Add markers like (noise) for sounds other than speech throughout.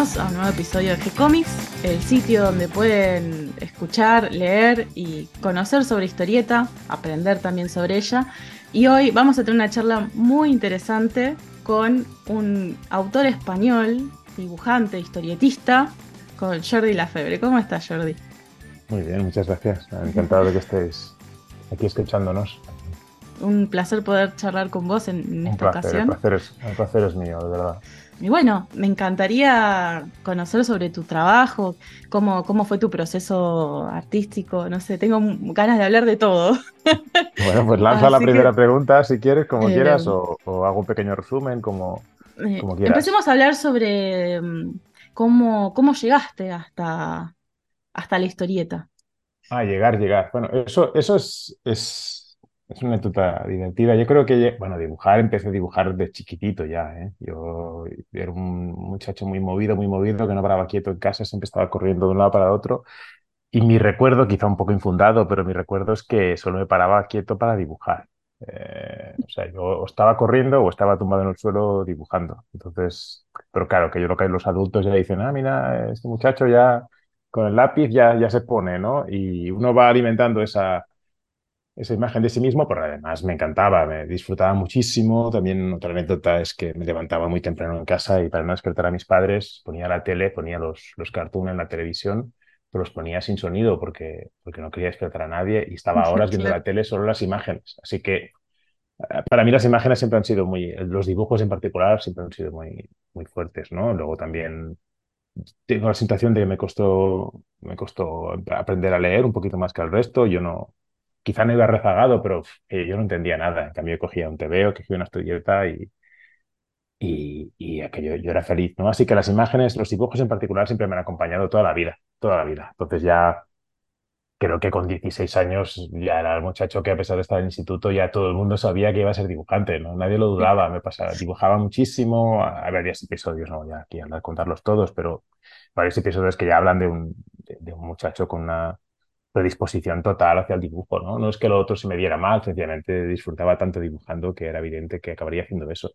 bienvenidos a un nuevo episodio de G-Comics, el sitio donde pueden escuchar, leer y conocer sobre historieta, aprender también sobre ella. Y hoy vamos a tener una charla muy interesante con un autor español, dibujante, historietista, con Jordi Lafebre. ¿Cómo estás, Jordi? Muy bien, muchas gracias. Encantado de que estéis aquí escuchándonos. Un placer poder charlar con vos en, esta ocasión. placer, es, el placer es mío, de verdad. Y bueno, me encantaría conocer sobre tu trabajo, cómo, cómo fue tu proceso artístico, no sé, tengo ganas de hablar de todo. (laughs) Bueno, pues lanza la primera pregunta si quieres, como eh, quieras, o, hago un pequeño resumen, como, eh, como quieras. Empecemos a hablar sobre mm, cómo, cómo llegaste hasta, hasta la historieta. Ah, llegar, llegar. Bueno, eso, eso es, es es una anécdota divertida. Yo creo que, bueno, dibujar, empecé a dibujar de chiquitito ya, ¿eh? Yo era un muchacho muy movido, muy movido, que no paraba quieto en casa, siempre estaba corriendo de un lado para otro. Y mi recuerdo, quizá un poco infundado, pero mi recuerdo es que solo me paraba quieto para dibujar. Eh, o sea, yo estaba corriendo o estaba tumbado en el suelo dibujando. Entonces, pero claro, que yo lo que los adultos ya dicen, ah, mira, este muchacho ya con el lápiz ya, ya se pone, ¿no? Y uno va alimentando esa, esa imagen de sí mismo, pero además me encantaba, me disfrutaba muchísimo. También otra anécdota es que me levantaba muy temprano en casa y para no despertar a mis padres ponía la tele, ponía los, los cartoons en la televisión, pero los ponía sin sonido porque, porque no quería despertar a nadie y estaba (laughs) horas viendo la tele solo las imágenes. Así que eh, para mí las imágenes siempre han sido muy, los dibujos en particular siempre han sido muy, muy fuertes, ¿no? Luego también tengo la sensación de que me costó, me costó aprender a leer un poquito más que al resto. Yo no, quizá no iba rezagado, pero eh, yo no entendía nada. En cambio, cogía un TVO, cogía una estudieta y, y, y aquello, yo era feliz, ¿no? Así que las imágenes, los dibujos en particular, siempre me han acompañado toda la vida, toda la vida. Entonces ya creo que con 16 años ya era el muchacho que a pesar de estar en el instituto ya todo el mundo sabía que iba a ser dibujante, ¿no? Nadie lo dudaba, me pasaba, dibujaba muchísimo, hay varios episodios, no ya aquí a contarlos todos, pero varios episodios que ya hablan de un, de un muchacho con una predisposición total hacia el dibujo, ¿no? No es que lo otro se me diera mal, sencillamente disfrutaba tanto dibujando que era evidente que acabaría haciendo eso.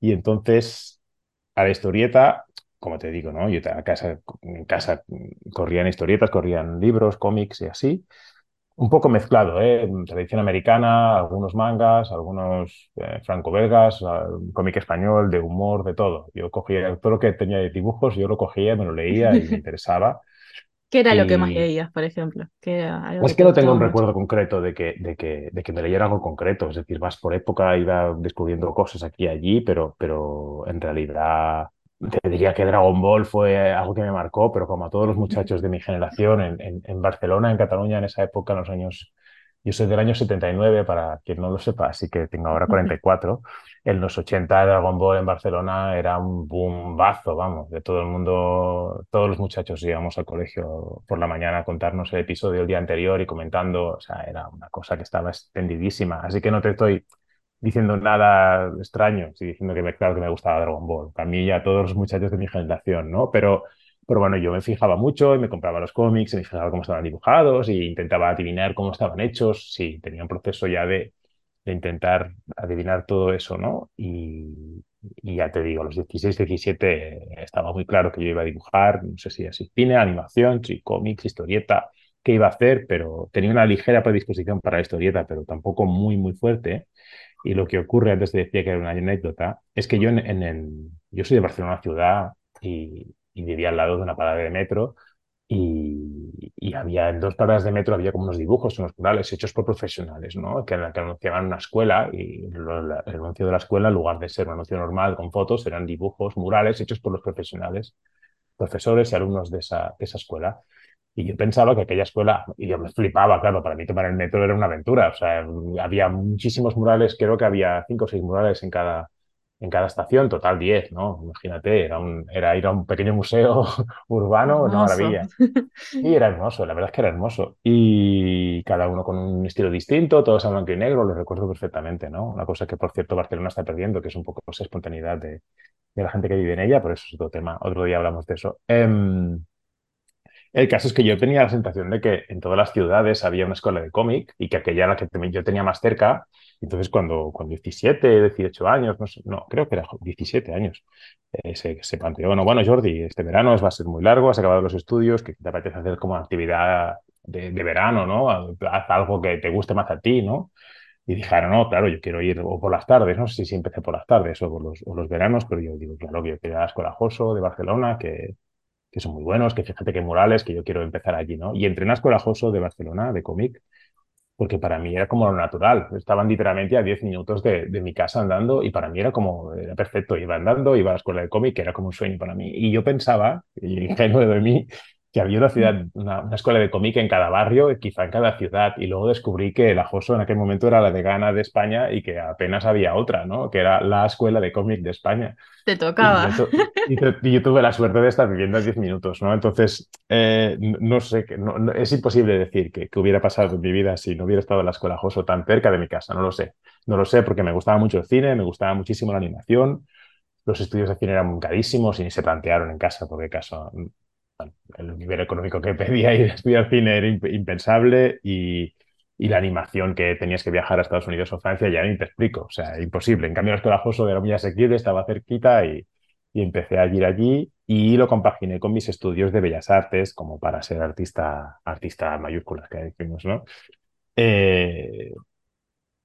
Y entonces, a la historieta, como te digo, ¿no? Yo a casa, en casa corrían historietas, corrían libros, cómics y así. Un poco mezclado, ¿eh? Tradición americana, algunos mangas, algunos eh, franco-belgas, cómic español, de humor, de todo. Yo cogía todo lo que tenía de dibujos, yo lo cogía, me lo leía y me (laughs) interesaba. ¿Qué era lo que más leías, por ejemplo? es que no tengo un recuerdo concreto de que, de, que, de que me leyera algo concreto. Es decir, más por época iba descubriendo cosas aquí y allí, pero, pero en realidad te diría que Dragon Ball fue algo que me marcó, pero como a todos los (laughs) muchachos de mi generación en, en Barcelona, en Cataluña, en esa época, en los años yo soy del año 79, para quien no lo sepa, así que tengo ahora 44. En los 80 Dragon Ball en Barcelona era un bombazo, vamos, de todo el mundo, todos los muchachos íbamos al colegio por la mañana a contarnos el episodio del día anterior y comentando, o sea, era una cosa que estaba extendidísima. Así que no te estoy diciendo nada extraño, estoy diciendo que me, claro que me gustaba Dragon Ball, a mí y a todos los muchachos de mi generación, ¿no? Pero pero bueno, yo me fijaba mucho y me compraba los cómics, me fijaba cómo estaban dibujados y intentaba adivinar cómo estaban hechos. Sí, tenía un proceso ya de, de intentar adivinar todo eso, ¿no? Y, y, ya te digo, a los 16, 17 estaba muy claro que yo iba a dibujar, no sé si así cine, animación, sí, cómics, historieta, qué iba a hacer, pero tenía una ligera predisposición para la historieta, pero tampoco muy, muy fuerte. Y lo que ocurre, antes te decía que era una anécdota, es que yo en, en, yo soy de Barcelona ciudad y, y vivía al lado de una parada de metro y, y, había en dos paradas de metro había como unos dibujos, unos murales hechos por profesionales, ¿no? Que, que anunciaban una escuela y el anuncio de la escuela, en lugar de ser un anuncio normal con fotos, eran dibujos, murales hechos por los profesionales, profesores y alumnos de esa, de esa escuela. Y yo pensaba que aquella escuela, y yo me flipaba, claro, para mí tomar el metro era una aventura. O sea, había muchísimos murales, creo que había cinco o seis murales en cada, en cada estación, total 10, ¿no? Imagínate, era, un, era ir a un pequeño museo (laughs) urbano, una maravilla. Y era hermoso, la verdad es que era hermoso. Y cada uno con un estilo distinto, todos en blanco y negro, lo recuerdo perfectamente, ¿no? Una cosa que, por cierto, Barcelona está perdiendo, que es un poco esa espontaneidad de, de la gente que vive en ella, por eso es otro tema, otro día hablamos de eso. Em, El caso es que yo tenía la sensación de que en todas las ciudades había una escuela de cómic y que aquella era la que yo tenía más cerca. Entonces, cuando con 17, 18 años, no, sé, no creo que era 17 años, eh, se, se, planteó, bueno, bueno, Jordi, este verano va a ser muy largo, has acabado los estudios, que te apetece hacer como actividad de, de verano, ¿no? Haz algo que te guste más a ti, ¿no? Y dije, no, no, claro, yo quiero ir o por las tardes, no sé si empecé por las tardes o por los, o los veranos, pero yo digo, claro, que yo quiero ir a de Barcelona, que, que son muy buenos, que fíjate que murales, que yo quiero empezar allí, ¿no? Y entré en la Joso de Barcelona, de cómic, porque para mí era como lo natural. Estaban literalmente a 10 minutos de, mi casa andando y para mí era como, era perfecto. Iba andando, iba a la escuela de cómic, era como un sueño para mí. Y yo pensaba, ingenuo de mí, que había una ciudad, una, una escuela de cómic en cada barrio, quizá en cada ciudad, y luego descubrí que el Ajoso en aquel momento era la de Gana de España y que apenas había otra, ¿no? Que era la escuela de cómic de España. Te tocaba. Y yo, y, te, y yo, tuve la suerte de estar viviendo 10 minutos, ¿no? Entonces, eh, no sé, no, no, es imposible decir que, que, hubiera pasado en mi vida si no hubiera estado en la escuela Ajoso tan cerca de mi casa, no lo sé. No lo sé porque me gustaba mucho el cine, me gustaba muchísimo la animación, los estudios de cine eran carísimos y ni se plantearon en casa, porque caso el nivel económico que pedía ir a estudiar cine era impensable y, y, la animación que tenías que viajar a Estados Unidos o Francia ya ni te explico, o sea, imposible. En cambio, el escolajoso era muy asequible, estaba cerquita y, y, empecé a ir allí y lo compaginé con mis estudios de bellas artes como para ser artista, artista mayúsculas que decimos, ¿no? Eh,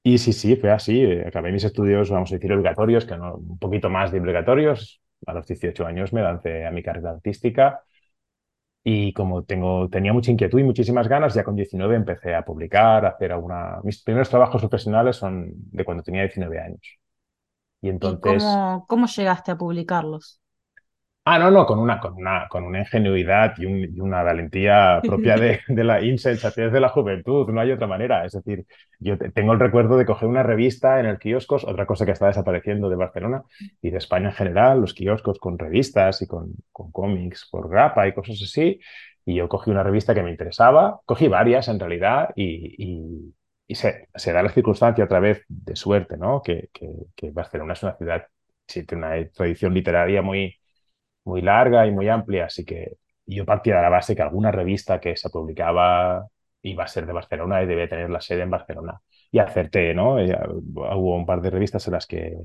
y sí, sí, fue así. Acabé mis estudios, vamos a decir, obligatorios, que no, un poquito más de obligatorios. A los 18 años me lancé a mi carrera artística y como tengo, tenía mucha inquietud y muchísimas ganas, ya con 19 empecé a publicar, a hacer alguna... Mis primeros trabajos profesionales son de cuando tenía 19 años. Y entonces... ¿Y cómo, cómo llegaste a publicarlos? Ah, no, no, con una, con una, con una ingenuidad y, un, y una valentía propia de, (laughs) de, la insensatez de la juventud, no hay otra manera. Es decir, yo tengo el recuerdo de coger una revista en el kioscos, otra cosa que está desapareciendo de Barcelona y de España en general, los kioscos con revistas y con, con cómics por grapa y cosas así. Y yo cogí una revista que me interesaba, cogí varias en realidad y, y, y se, se, da la circunstancia otra vez de suerte, ¿no? Que, que, que Barcelona es una ciudad, sí, tiene una tradición literaria muy muy larga y muy amplia, así que yo partía de la base que alguna revista que se publicaba iba a ser de Barcelona y debía tener la sede en Barcelona. Y acerté, ¿no? Y hubo un par de revistas en las que,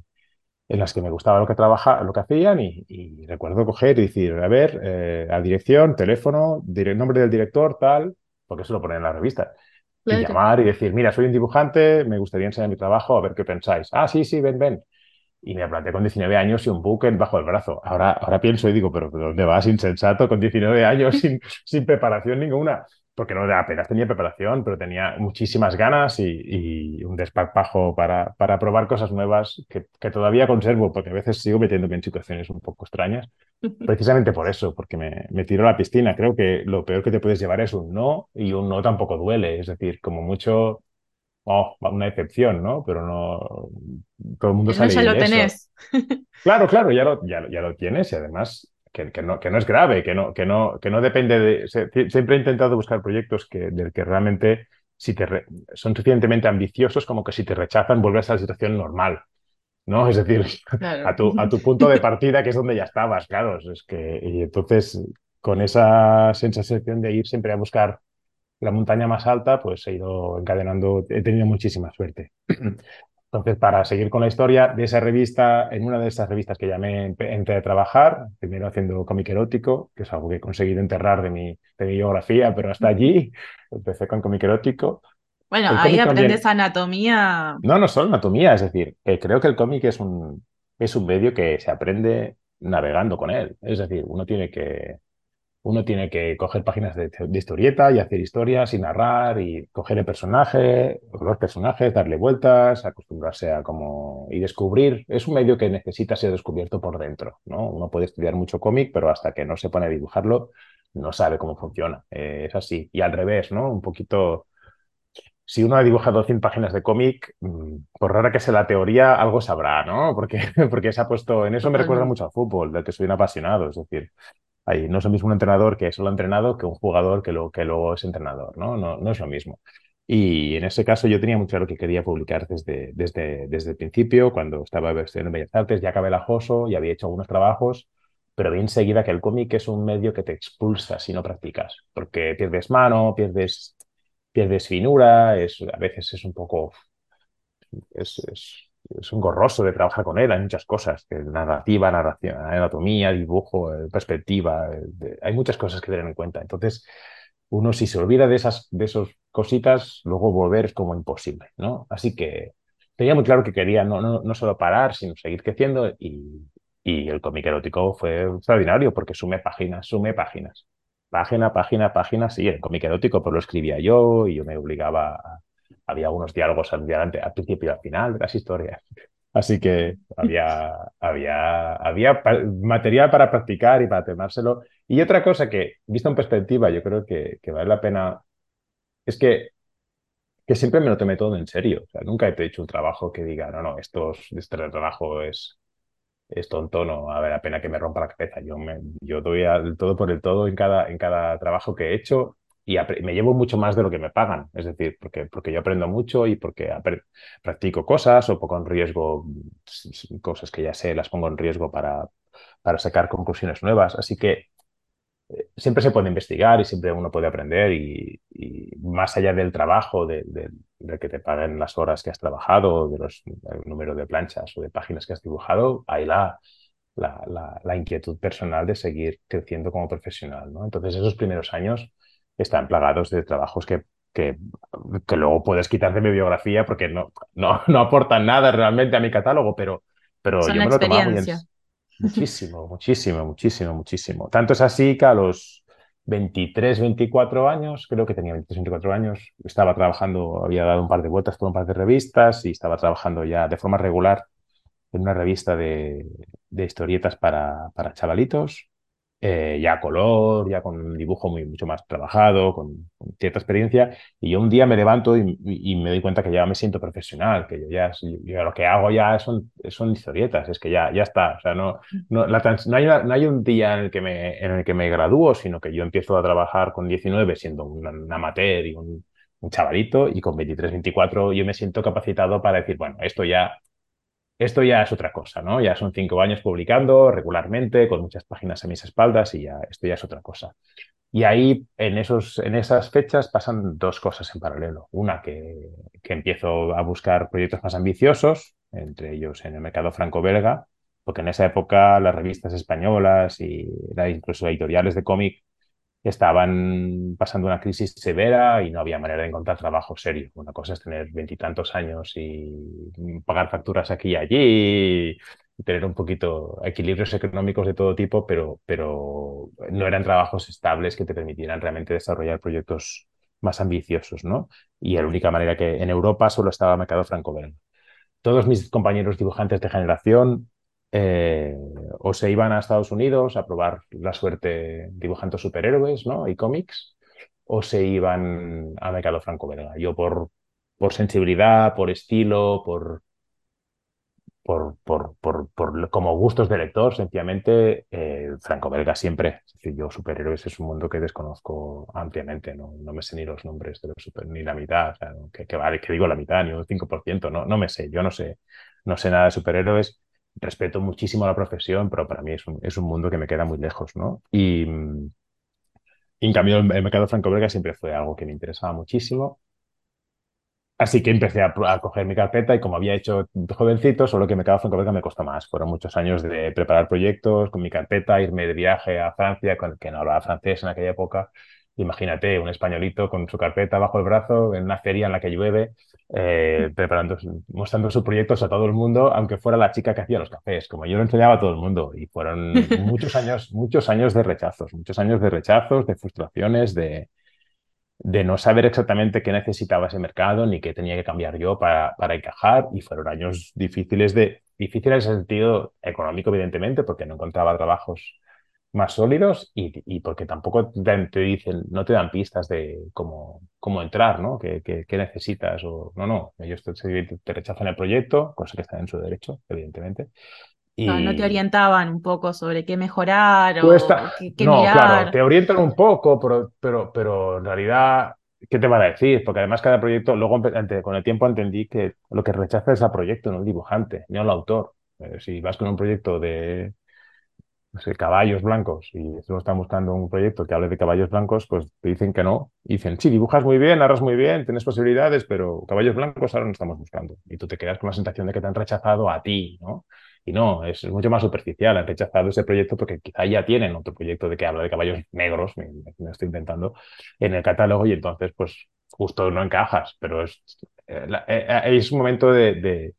en las que me gustaba lo que trabaja, lo que hacían y, y recuerdo coger y decir, a ver, eh, a dirección, teléfono, nombre del director, tal, porque eso lo ponen en la revista. Claro. Y llamar y decir, mira, soy un dibujante, me gustaría enseñar mi trabajo, a ver qué pensáis. Ah, sí, sí, ven, ven y me planteé con 19 años y un buque bajo el brazo. Ahora, ahora pienso y digo, pero ¿dónde vas, insensato, con 19 años sin, (laughs) sin preparación ninguna? Porque no apenas tenía preparación, pero tenía muchísimas ganas y, y un desparpajo para, para probar cosas nuevas que, que, todavía conservo, porque a veces sigo metiéndome en situaciones un poco extrañas. (laughs) Precisamente por eso, porque me, me tiro a la piscina. Creo que lo peor que te puedes llevar es un no y un no tampoco duele. Es decir, como mucho oh, una excepción, ¿no? Pero no todo el mundo sale ya lo tenés. (laughs) Claro, claro, ya lo, ya, ya lo tienes y además que, que, no, que no es grave, que no, que no, que no depende de... Siempre he intentado buscar proyectos que, del que realmente si te re, son suficientemente ambiciosos como que si te rechazan vuelves a la situación normal. ¿no? Es decir, claro. a, tu, a tu punto de partida, que es donde ya estabas, claro. Es que, y entonces, con esa sensación de ir siempre a buscar la montaña más alta, pues he ido encadenando, he tenido muchísima suerte. (clears throat) Entonces, para seguir con la historia de esa revista, en una de esas revistas que llamé entré a trabajar, primero haciendo cómic erótico, que es algo que he conseguido enterrar de mi, de mi biografía, pero hasta allí (laughs) empecé con cómic erótico. Bueno, ahí aprendes también... anatomía. No, no solo anatomía, es decir, creo que el cómic es un, es un medio que se aprende navegando con él. Es decir, uno tiene que, uno tiene que coger páginas de, de, historieta y hacer historias y narrar y coger el personaje, los personajes, darle vueltas, acostumbrarse a como y descubrir. Es un medio que necesita ser descubierto por dentro, ¿no? Uno puede estudiar mucho cómic, pero hasta que no se pone a dibujarlo, no sabe cómo funciona. Eh, es así. Y al revés, ¿no? Un poquito. Si uno ha dibujado 100 páginas de cómic, mm, por rara que sea la teoría, algo sabrá, ¿no? Porque, (laughs) porque se ha puesto. En eso me recuerda mucho al fútbol, del que soy un apasionado. Es decir, Ahí no es lo mismo un entrenador que solo ha entrenado que un jugador que, lo, que luego es entrenador, ¿no? ¿no? No es lo mismo. Y en ese caso yo tenía muy claro que quería publicar desde, desde, desde el principio, cuando estaba en Bellas Artes, ya acabé la y había hecho algunos trabajos, pero vi enseguida que el cómic es un medio que te expulsa si no practicas, porque pierdes mano, pierdes, pierdes finura, es, a veces es un poco... Es, es, es un gorroso de trabajar con él, hay muchas cosas, narrativa, narración, anatomía, dibujo, eh, perspectiva, eh, hay muchas cosas que tener en cuenta. Entonces, uno si se olvida de esas, de esas cositas, luego volver es como imposible, ¿no? Así que tenía muy claro que quería no, no, no solo parar, sino seguir creciendo y, y el cómic erótico fue extraordinario porque sume páginas, sume páginas. Página, página, página, sí, el cómic erótico, pues lo escribía yo y yo me obligaba a había unos diálogos al, al principio y al final de las historias. Así que había, había, había material para practicar y para temárselo. Y otra cosa que, visto en perspectiva, yo creo que, vale la pena, es que, que siempre me lo tomé todo en serio. Nunca he hecho un trabajo que diga, no, no, esto, este trabajo es, es tonto, no a ver, la pena que me rompa la cabeza. Yo, me, yo doy el todo por el todo en cada, en cada trabajo que he hecho y me llevo mucho más de lo que me pagan. Es decir, porque, porque yo aprendo mucho y porque practico cosas o pongo en riesgo cosas que ya sé, las pongo en riesgo para, para sacar conclusiones nuevas. Así que eh, siempre se puede investigar y siempre uno puede aprender y, más allá del trabajo, de, que te paguen las horas que has trabajado, de los, número de planchas o de páginas que has dibujado, hay la, la, la, inquietud personal de seguir creciendo como profesional. ¿no? Entonces, esos primeros años están plagados de trabajos que, que, que, luego puedes quitar de mi biografía porque no, no, (laughs) no aportan nada realmente a mi catálogo, pero, pero yo me lo tomaba muy en... (laughs) Muchísimo, muchísimo, muchísimo, muchísimo. Tanto es así que a los 23, 24 años, creo que tenía 23, 24 años, estaba trabajando, había dado un par de vueltas por un par de revistas y estaba trabajando ya de forma regular en una revista de, de historietas para, para chavalitos eh, ya color, ya con un dibujo muy, mucho más trabajado, con, cierta experiencia, y yo un día me levanto y, me doy cuenta que ya me siento profesional, que yo ya lo que hago ya son, son historietas, es que ya, ya está, o sea, no, no, no, hay, no hay un día en el, que me, en el que me gradúo, sino que yo empiezo a trabajar con 19 siendo un, amateur y un, un chavalito, y con 23, 24 yo me siento capacitado para decir, bueno, esto ya esto ya es otra cosa, ¿no? Ya son cinco años publicando regularmente, con muchas páginas a mis espaldas y ya esto ya es otra cosa. Y ahí, en, esos, en esas fechas, pasan dos cosas en paralelo. Una, que, que empiezo a buscar proyectos más ambiciosos, entre ellos en el mercado franco-belga, porque en esa época las revistas españolas y incluso editoriales de cómic estaban pasando una crisis severa y no había manera de encontrar trabajo serio. Una cosa es tener veintitantos años y pagar facturas aquí y allí tener un poquito equilibrios económicos de todo tipo, pero, pero no eran trabajos estables que te permitieran realmente desarrollar proyectos más ambiciosos, ¿no? Y la única manera que en Europa solo estaba el mercado franco-belga. Todos mis compañeros dibujantes de generación eh, o se iban a Estados Unidos a probar la suerte dibujando superhéroes ¿no? y cómics, o se iban a mercado franco-belga. Yo por, por sensibilidad, por estilo, por, por, por, por, como gustos de lector, sencillamente, eh, franco-belga siempre. Es yo superhéroes es un mundo que desconozco ampliamente, no, no me sé ni los nombres de los super, ni la mitad, o sea, que, vale, que digo la mitad, ni un 5%, no, no me sé, yo no sé, no sé nada de superhéroes respeto muchísimo la profesión, pero para mí es un, es un mundo que me queda muy lejos, ¿no? Y, en cambio, el, mercado franco-belga siempre fue algo que me interesaba muchísimo. Así que empecé a, coger mi carpeta y como había hecho jovencito, solo que el mercado franco-belga me costó más. Fueron muchos años de preparar proyectos con mi carpeta, irme de viaje a Francia, con, que no hablaba francés en aquella época, Imagínate un españolito con su carpeta bajo el brazo en una feria en la que llueve, eh, preparando, mostrando sus proyectos a todo el mundo, aunque fuera la chica que hacía los cafés, como yo lo enseñaba a todo el mundo. Y fueron (laughs) muchos años, muchos años de rechazos, muchos años de rechazos, de frustraciones, de, de no saber exactamente qué necesitaba ese mercado ni qué tenía que cambiar yo para, para encajar. Y fueron años difíciles de, difíciles en el sentido económico, evidentemente, porque no encontraba trabajos más sólidos y, porque tampoco te, dicen, no te dan pistas de cómo, cómo entrar, ¿no? ¿Qué, qué, necesitas? O, no, no, ellos te, rechazan el proyecto, cosa que está en su derecho, evidentemente. Y... No, te orientaban un poco sobre qué mejorar o qué, no, claro, te orientan un poco, pero, pero, pero en realidad, ¿qué te van a decir? Porque además cada proyecto, luego con el tiempo entendí que lo que rechaza es el proyecto, no el dibujante, no el autor. Eh, si vas con un proyecto de sé, caballos blancos y solo están buscando un proyecto que hable de caballos blancos, pues te dicen que no. Y dicen, sí, dibujas muy bien, narras muy bien, tienes posibilidades, pero caballos blancos ahora no estamos buscando. Y tú te quedas con la sensación de que te han rechazado a ti, ¿no? Y no, es mucho más superficial. Han rechazado ese proyecto porque quizá ya tienen otro proyecto de que habla de caballos negros, me, me estoy intentando, en el catálogo y entonces, pues, justo no encajas. Pero es, eh, eh, es un momento de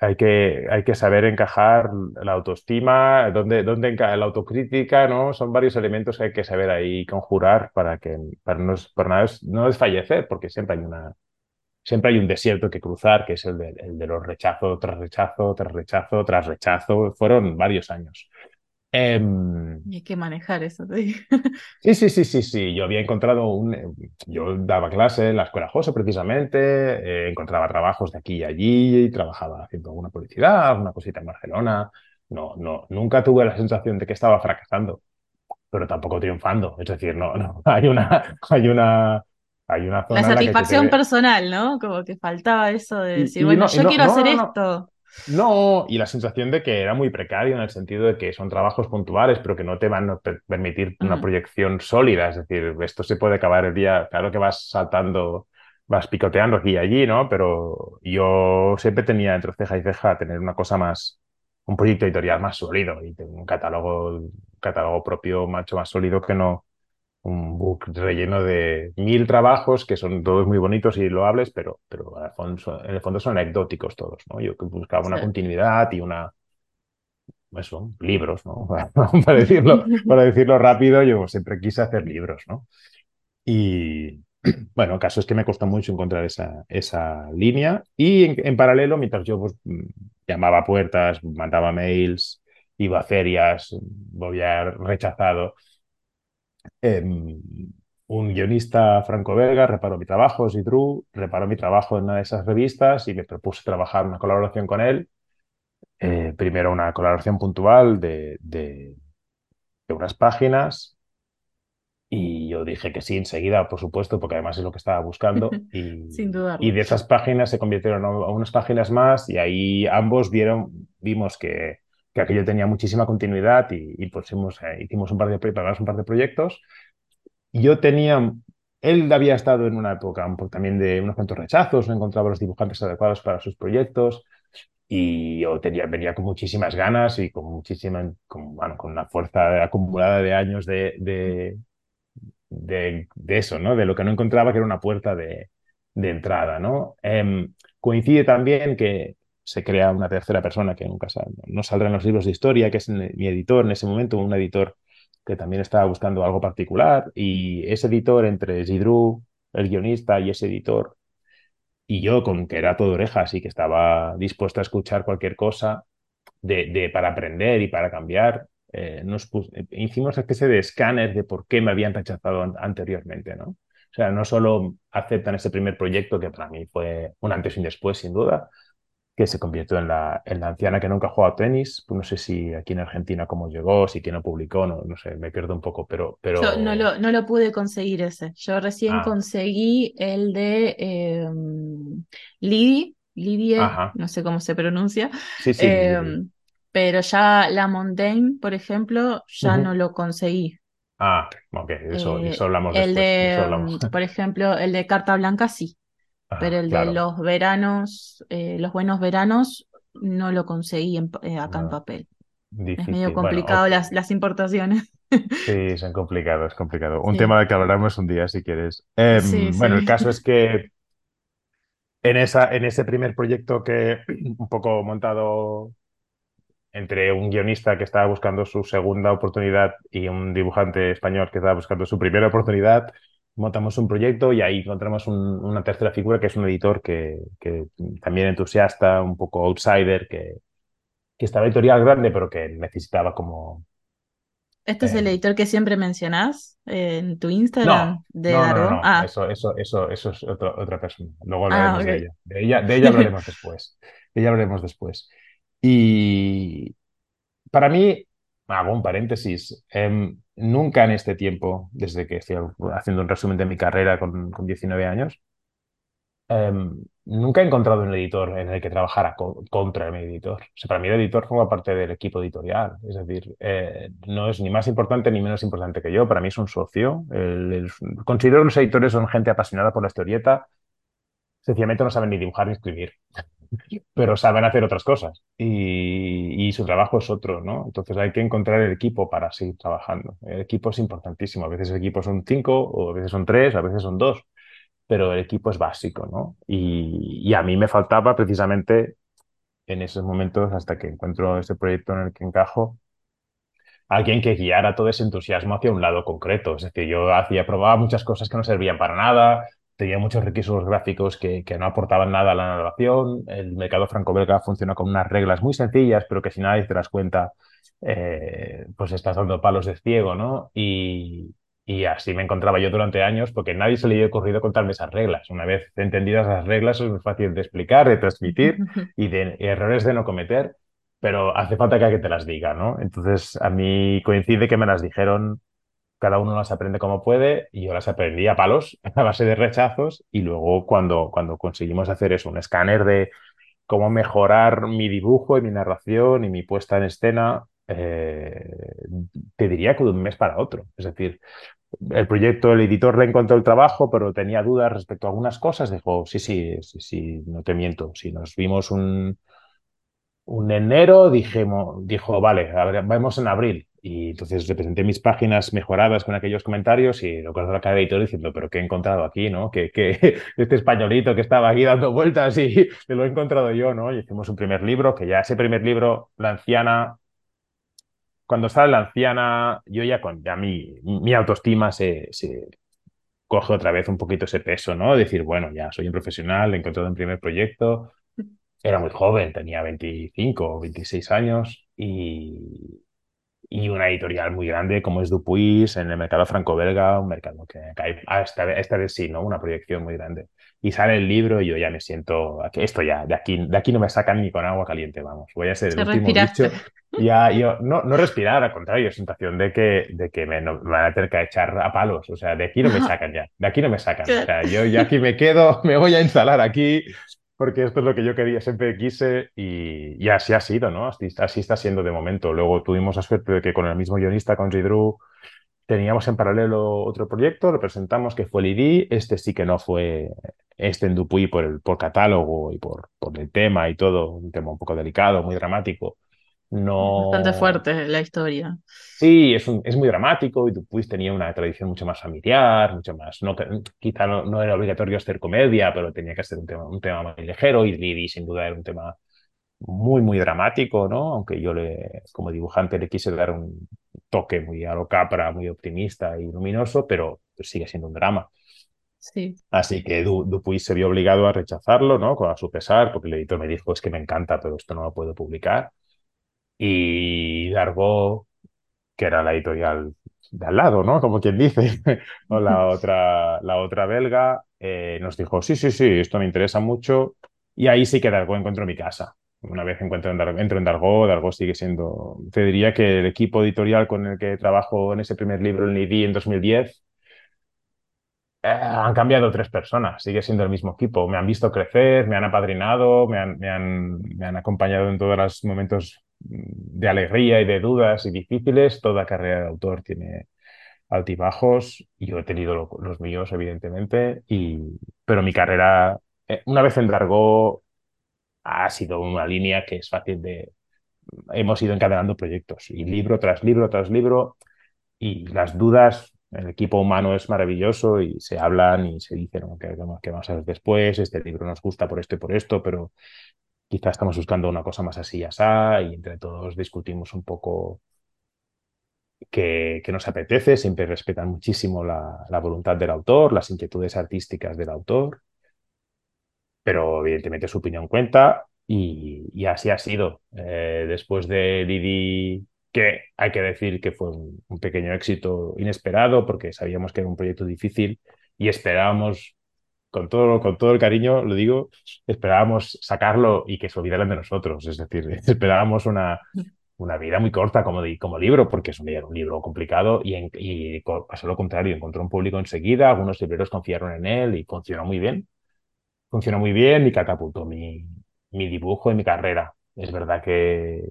hay que, hay que saber encajar la autoestima, dónde, dónde encaja la autocrítica, ¿no? Son varios elementos que hay que saber ahí conjurar para que para no, para no desfallecer, porque siempre hay una siempre hay un desierto que cruzar, que es el de, el de los rechazo tras rechazo, tras rechazo, tras rechazo. Fueron varios años. Em, y hay que manejar eso. (laughs) Sí, sí, sí, sí, sí. Yo había encontrado un... Yo daba clase en la Escuela José precisamente, eh, encontraba trabajos de aquí y allí, trabajaba haciendo alguna publicidad, alguna cosita en Barcelona. No, no, nunca tuve la sensación de que estaba fracasando, pero tampoco triunfando. Es decir, no, no, (laughs) hay una, hay una, hay una zona La satisfacción personal, ¿no? Como que faltaba eso de decir, bueno, yo quiero hacer esto. No, y la sensación de que era muy precario en el sentido de que son trabajos puntuales, pero que no te van a permitir una proyección sólida. Es decir, esto se puede acabar el día, claro que vas saltando, vas picoteando aquí y allí, ¿no? Pero yo siempre tenía entre ceja y ceja tener una cosa más, un proyecto editorial más sólido y un catálogo, un catálogo propio mucho más sólido que no, un book relleno de mil trabajos que son todos muy bonitos y loables, pero, pero en el fondo son anecdóticos todos, ¿no? Yo buscaba una continuidad y una... Eso, libros, ¿no? (laughs) para, decirlo, para decirlo rápido, yo siempre quise hacer libros, ¿no? Y, bueno, el caso es que me costó mucho encontrar esa, esa línea y en, paralelo, mientras yo pues, llamaba puertas, mandaba mails, iba a ferias, volvía rechazado, Em, un guionista franco-belga reparó mi trabajo, Zidru, reparó mi trabajo en una de esas revistas y me propuse trabajar una colaboración con él. Eh, primero una colaboración puntual de, de, unas páginas y yo dije que sí enseguida, por supuesto, porque además es lo que estaba buscando. (laughs) Y, Sin duda. Y de esas páginas se convirtieron a unas páginas más y ahí ambos vieron, vimos que, que aquello tenía muchísima continuidad y, y hicimos, eh, hicimos un par de, un par de proyectos. Yo tenía, él había estado en una época también de unos cuantos rechazos, no encontraba los dibujantes adecuados para sus proyectos y yo tenía, venía con muchísimas ganas y con muchísima, con, bueno, con una fuerza acumulada de años de, de, de, eso, ¿no? De lo que no encontraba que era una puerta de, de entrada, ¿no? Em, coincide también que se crea una tercera persona que nunca no saldrá en los libros de historia, que es mi editor en ese momento, un editor que también estaba buscando algo particular. Y ese editor, entre Zidru, el guionista, y ese editor, y yo, con que era todo orejas y que estaba dispuesto a escuchar cualquier cosa de, para aprender y para cambiar, eh, nos hicimos una especie de escáner de por qué me habían rechazado anteriormente, ¿no? O sea, no solo aceptan ese primer proyecto, que para mí fue un antes y un después, sin duda, que se convirtió en la, en la anciana que nunca ha jugado tenis. Pues no sé si aquí en Argentina cómo llegó, si quién lo publicó, no, no sé, me pierdo un poco, pero... pero... Yo no lo, no lo pude conseguir ese. Yo recién ah. conseguí el de eh, Lidi, Lidie, no sé cómo se pronuncia. Sí, sí, em, pero ya la Montaigne, por ejemplo, ya no lo conseguí. Ah, ok, eso, eso hablamos el De, (laughs) Por ejemplo, el de Carta Blanca sí pero el de los veranos, eh, los buenos veranos, no lo conseguí eh, acá en papel. Es medio complicado las, las importaciones. Sí, son complicados, es complicado. (laughs) Un tema del que hablaremos un día si quieres. Em, bueno, el caso es que (laughs) en, esa, en ese primer proyecto que un poco montado entre un guionista que estaba buscando su segunda oportunidad y un dibujante español que estaba buscando su primera oportunidad, montamos un proyecto y ahí encontramos una tercera figura que es un editor que, también entusiasta, un poco outsider, que, que estaba editorial grande, pero que necesitaba como... ¿Este es el eh, editor que siempre mencionás en tu Instagram no, de no, no, ah. eso, eso, eso, eso es otra persona. Luego ah, hablaremos de ella. De ella, de ella hablaremos (laughs) después. De ella hablaremos después. Y para mí, hago un paréntesis. Em, nunca en este tiempo, desde que estoy haciendo un resumen de mi carrera con, 19 años, em, nunca he encontrado un editor en el que trabajara co- contra mi editor. O sea, para mí el editor forma parte del equipo editorial. Es decir, eh, no es ni más importante ni menos importante que yo. Para mí es un socio. El- el- considero que los editores son gente apasionada por la historieta. Sencillamente no saben ni dibujar ni escribir pero saben hacer otras cosas y, y su trabajo es otro, ¿no? Entonces hay que encontrar el equipo para seguir trabajando. El equipo es importantísimo. A veces el equipo son cinco, o a veces son tres, a veces son dos, pero el equipo es básico, ¿no? Y, y a mí me faltaba precisamente en esos momentos, hasta que encuentro este proyecto en el que encajo, alguien que guiara todo ese entusiasmo hacia un lado concreto. Es decir, yo hacía, probaba muchas cosas que no servían para nada, tenía muchos requisitos gráficos que, que no aportaban nada a la narración. El mercado franco-belga funciona con unas reglas muy sencillas, pero que si nadie te das cuenta, eh, pues estás dando palos de ciego, ¿no? Y, y así me encontraba yo durante años, porque nadie se le había ocurrido contarme esas reglas. Una vez entendidas las reglas, es muy fácil de explicar, de transmitir (laughs) y de y errores de no cometer pero hace falta que alguien te las diga, ¿no? Entonces, a mí coincide que me las dijeron, cada uno las aprende como puede, y yo las aprendí a palos, (laughs) a base de rechazos, y luego cuando, cuando conseguimos hacer eso, un escáner de cómo mejorar mi dibujo y mi narración y mi puesta en escena, eh, te diría que de un mes para otro. Es decir, el proyecto, el editor le encontró el trabajo, pero tenía dudas respecto a algunas cosas. Dijo, sí, sí, sí, sí, no te miento. Si nos vimos un, un enero dijimos, dijo, vale, vamos en abril. Y entonces le presenté mis páginas mejoradas con aquellos comentarios y recuerdo a cada editor diciendo, pero ¿qué he encontrado aquí, no? Que, que (laughs) este españolito que estaba aquí dando vueltas y (laughs) lo he encontrado yo, ¿no? Y hicimos un primer libro, que ya ese primer libro, La anciana, cuando sale La anciana, yo ya, con, ya mi, mi autoestima se, se coge otra vez un poquito ese peso, ¿no? Decir, bueno, ya soy un profesional, he encontrado un primer proyecto, era muy joven, tenía 25 o 26 años y, y una editorial muy grande como es Dupuis en el mercado franco-belga, un mercado que, ah, esta, esta vez sí, ¿no? Una proyección muy grande. Y sale el libro y yo ya me siento, esto ya, de aquí, de aquí no me sacan ni con agua caliente, vamos, voy a ser el último bicho. Ya, yo, no, no respirar, al contrario, sensación de que, de que me, no- me van a tener que echar a palos, o sea, de aquí no me sacan ya, de aquí no me sacan, o sea, yo ya aquí me quedo, (laughs) me voy a instalar aquí, porque esto es lo que yo quería, siempre quise y, y así ha sido, ¿no? Así, así está siendo de momento. Luego tuvimos la suerte de que con el mismo guionista, con Zidru, teníamos en paralelo otro proyecto, lo presentamos que fue el ID, este sí que no fue este en Dupuy por, el, por catálogo y por, por el tema y todo, un tema un poco delicado, muy dramático. Bastante No, fuerte la historia. Sí, es, un- es muy dramático y Dupuis tenía una tradición mucho más familiar, mucho más, no, quizá no, no era obligatorio hacer comedia, pero tenía que ser un tema, un tema muy ligero y Lily sin duda era un tema muy, muy dramático, ¿no? Aunque yo le, como dibujante le quise dar un toque muy a lo Capra, muy optimista y luminoso, pero sigue siendo un drama. Sí. Así que Du- Dupuis se vio obligado a rechazarlo, ¿no? A su pesar, porque el editor me dijo, es que me encanta, pero esto no lo puedo publicar. Y Dargo que era la editorial de al lado, ¿no? Como quien dice, (laughs) o la otra, la otra belga, eh, nos dijo, sí, sí, sí, esto me interesa mucho, y ahí sí que Dargo encontró mi casa. Una vez encuentro en Dar- entro en Dargo, Dargo sigue siendo, te diría que el equipo editorial con el que trabajo en ese primer libro, el NIDI, en 2010, eh, han cambiado tres personas, sigue siendo el mismo equipo. Me han visto crecer, me han apadrinado, me han, me han, me han acompañado en todos los momentos de alegría y de dudas y difíciles. Toda carrera de autor tiene altibajos yo he tenido lo- los míos, evidentemente, y, pero mi carrera, eh, una vez en ha sido una línea que es fácil de... Hemos ido encadenando proyectos y libro tras libro tras libro y las dudas, el equipo humano es maravilloso y se hablan y se dicen ¿no? qué vamos a hacer después, este libro nos gusta por esto y por esto, pero quizás estamos buscando una cosa más así y así, y entre todos discutimos un poco qué nos apetece, siempre respetan muchísimo la, voluntad del autor, las inquietudes artísticas del autor, pero evidentemente su opinión cuenta y, y así ha sido. Eh, después de Didi, que hay que decir que fue un, un pequeño éxito inesperado porque sabíamos que era un proyecto difícil y esperábamos, con todo, con todo el cariño, lo digo, esperábamos sacarlo y que se olvidaran de nosotros. Es decir, (laughs) esperábamos una, una vida muy corta como, di- como libro, porque es un, un libro complicado y, en- y pasó lo contrario, encontró un público enseguida, algunos libreros confiaron en él y funcionó muy bien. funcionó muy bien y catapultó mi, mi dibujo y mi carrera. Es verdad que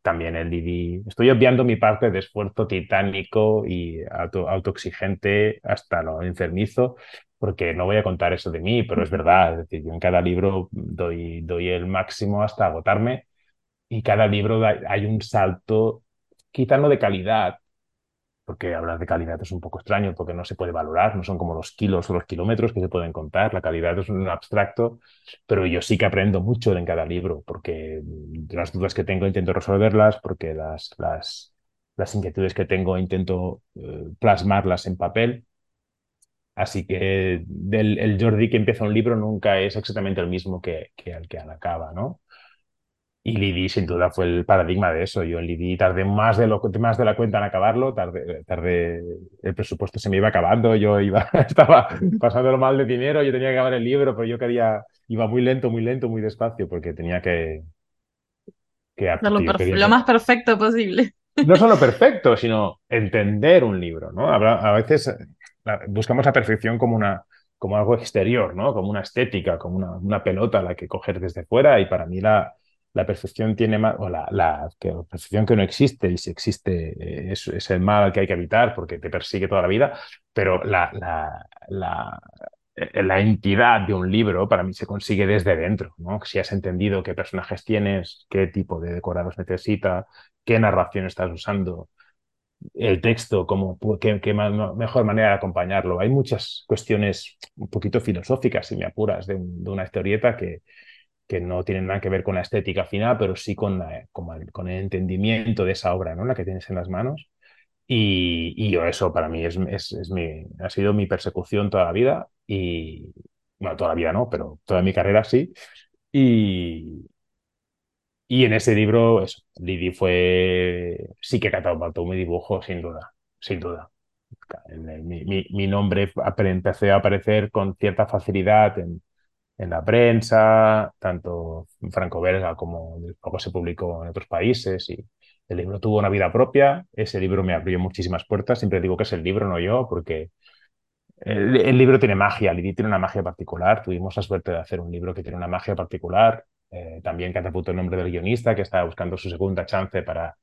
también el Didi, estoy obviando mi parte de esfuerzo titánico y auto, autoexigente hasta lo enfermizo, porque no voy a contar eso de mí, pero es verdad, es decir, yo en cada libro doy, doy el máximo hasta agotarme y cada libro hay un salto, quitando de calidad, porque hablar de calidad es un poco extraño, porque no se puede valorar, no son como los kilos o los kilómetros que se pueden contar, la calidad es un abstracto, pero yo sí que aprendo mucho en cada libro, porque las dudas que tengo intento resolverlas, porque las, las, las inquietudes que tengo intento eh, plasmarlas en papel. Así que el Jordi que empieza un libro nunca es exactamente el mismo que, que el que acaba, ¿no? Y Lidi sin duda fue el paradigma de eso. Yo en Lidi tardé más de, lo, más de la cuenta en acabarlo, tardé, tardé, el presupuesto se me iba acabando, yo iba, (laughs) estaba pasándolo mal de dinero, yo tenía que acabar el libro, pero yo quería, iba muy lento, muy lento, muy despacio, porque tenía que... que Hacerlo lo más perfecto posible. No solo perfecto, sino entender un libro, ¿no? A veces buscamos la perfección como una, como algo exterior, ¿no? Como una estética, como una, una pelota a la que coger desde fuera y para mí la, la perfección tiene más, o la, la, que, perfección que no existe, y si existe eh, es, es, el mal al que hay que evitar porque te persigue toda la vida, pero la, la, la, eh, la entidad de un libro para mí se consigue desde dentro, ¿no? Si has entendido qué personajes tienes, qué tipo de decorados necesita, qué narración estás usando, el texto, como, qué, qué mejor manera de acompañarlo. Hay muchas cuestiones un poquito filosóficas, si me apuras, de, de una historieta que, que no tienen nada que ver con la estética final, pero sí con, con, con, el entendimiento de esa obra, ¿no? La que tienes en las manos. Y, y yo eso para mí es, es, es, mi, ha sido mi persecución toda la vida y, bueno, toda la vida no, pero toda mi carrera sí. Y, y en ese libro, eso, Lidi fue, sí que catapultó mi dibujo, sin duda, sin duda. Mi, mi, mi nombre empecé a aparecer con cierta facilidad en, en la prensa, tanto franco-belga como luego se publicó en otros países y el libro tuvo una vida propia. Ese libro me abrió muchísimas puertas. Siempre digo que es el libro, no yo, porque el, libro tiene magia, Lidi tiene una magia particular. Tuvimos la suerte de hacer un libro que tiene una magia particular. Eh, también catapultó el nombre del guionista que estaba buscando su segunda chance para,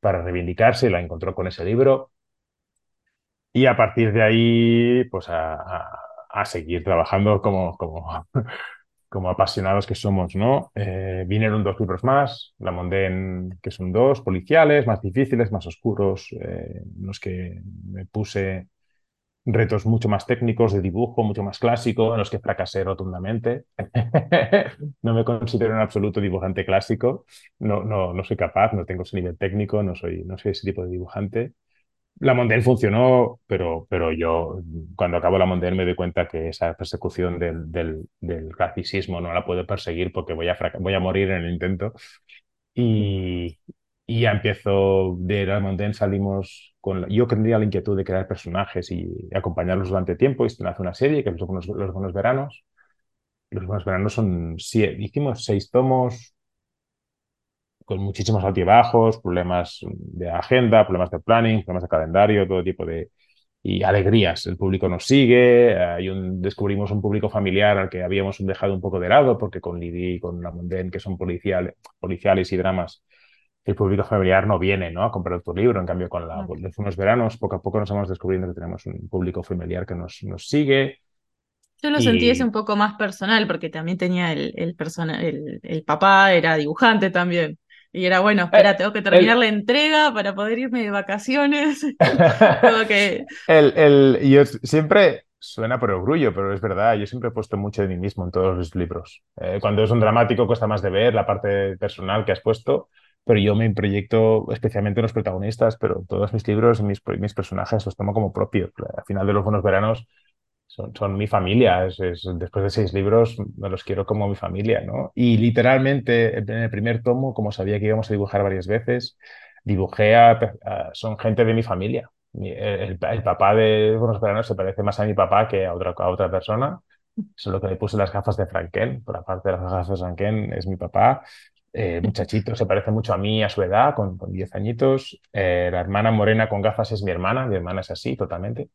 para reivindicarse y la encontró con ese libro. Y a partir de ahí, pues a seguir trabajando como, como, (laughs) como apasionados que somos, ¿no? Eh, vinieron dos libros más, La Mondén, que son dos, policiales, más difíciles, más oscuros, eh, en los que me puse retos mucho más técnicos de dibujo, mucho más clásico, en los que fracasé rotundamente. (laughs) no me considero en absoluto dibujante clásico, no, no, no soy capaz, no tengo ese nivel técnico, no soy, no soy ese tipo de dibujante. La Mondel funcionó, pero, pero yo cuando acabo la Mondel me doy cuenta que esa persecución del, del, del clasicismo no la puedo perseguir porque voy a, voy a morir en el intento. Y, y ya empiezo de la Mondel, salimos con... yo tendría la inquietud de crear personajes y acompañarlos durante tiempo y se hace una serie que es Los los buenos Veranos. Los Buenos Veranos son... Siete, hicimos seis tomos, con muchísimos altibajos, problemas de agenda, problemas de planning, problemas de calendario, todo tipo de y alegrías. El público nos sigue, hay un, descubrimos un público familiar al que habíamos dejado un poco de lado, porque con Lidi y con la Monden, que son policiales, policiales y dramas, el público familiar no viene ¿no? a comprar tu libro. En cambio, con la, los unos veranos, poco a poco nos vamos descubriendo que tenemos un público familiar que nos, nos sigue. Yo lo sentí ese un poco más personal, porque también tenía el, el, el, el papá, era dibujante también. Y era bueno, eh, espera, tengo que terminar la entrega para poder irme de vacaciones. (laughs) que... el, el, yo siempre suena por orgullo, pero es verdad, yo siempre he puesto mucho de mí mismo en todos los libros. Eh, cuando es un dramático cuesta más de ver la parte personal que has puesto, pero yo me proyecto especialmente en los protagonistas, pero todos mis libros y mis, mis personajes los tomo como propios. Al final de los buenos veranos son, mi familia. Es, después de seis libros me los quiero como mi familia, ¿no? Y literalmente en el primer tomo, como sabía que íbamos a dibujar varias veces, dibujé a, son gente de mi familia. el, papá de Buenos Veranos se parece más a mi papá que a otra, a otra persona. Solo que le puse las gafas de Franken. Por aparte de las gafas de Franken, es mi papá. Eh, muchachito, se parece mucho a mí a su edad, con, con 10 añitos. Eh, la hermana morena con gafas es mi hermana. Mi hermana es así, totalmente.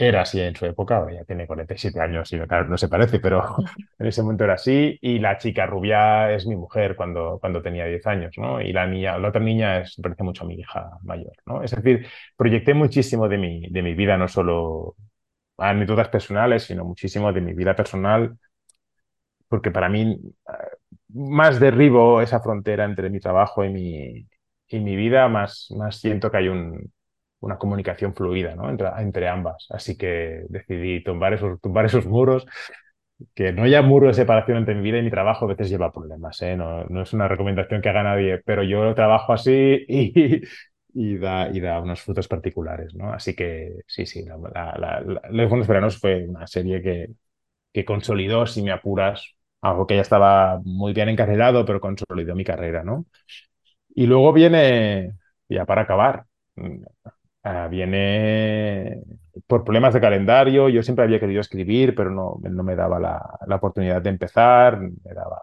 Era así en su época, ahora ya tiene 47 años y claro, no se parece, pero (laughs) en ese momento era así. Y la chica rubia es mi mujer cuando, cuando tenía 10 años, ¿no? Y la niña, la otra niña es, parece mucho a mi hija mayor, ¿no? Es decir, proyecté muchísimo de mi, de mi vida, no solo anécdotas personales, sino muchísimo de mi vida personal, porque para mí eh, más derribo esa frontera entre mi trabajo y mi, y mi vida, más, más siento que hay un, una comunicación fluida ¿no? entre, entre ambas. Así que decidí tumbar esos, tumbar esos muros. Que no haya muro de separación entre mi vida y mi trabajo a veces lleva problemas. ¿eh? No, no es una recomendación que haga nadie, pero yo trabajo así (laughs) y, da, y da unos frutos particulares, ¿no? Así que sí, sí, la, la, la, Los Buenos Veranos fue una serie que, que consolidó, si me apuras, algo que ya estaba muy bien encarrilado, pero consolidó mi carrera, ¿no? Y luego viene, ya para acabar, Uh, viene por problemas de calendario. Yo siempre había querido escribir, pero no, no me daba la, la, oportunidad de empezar. Me daba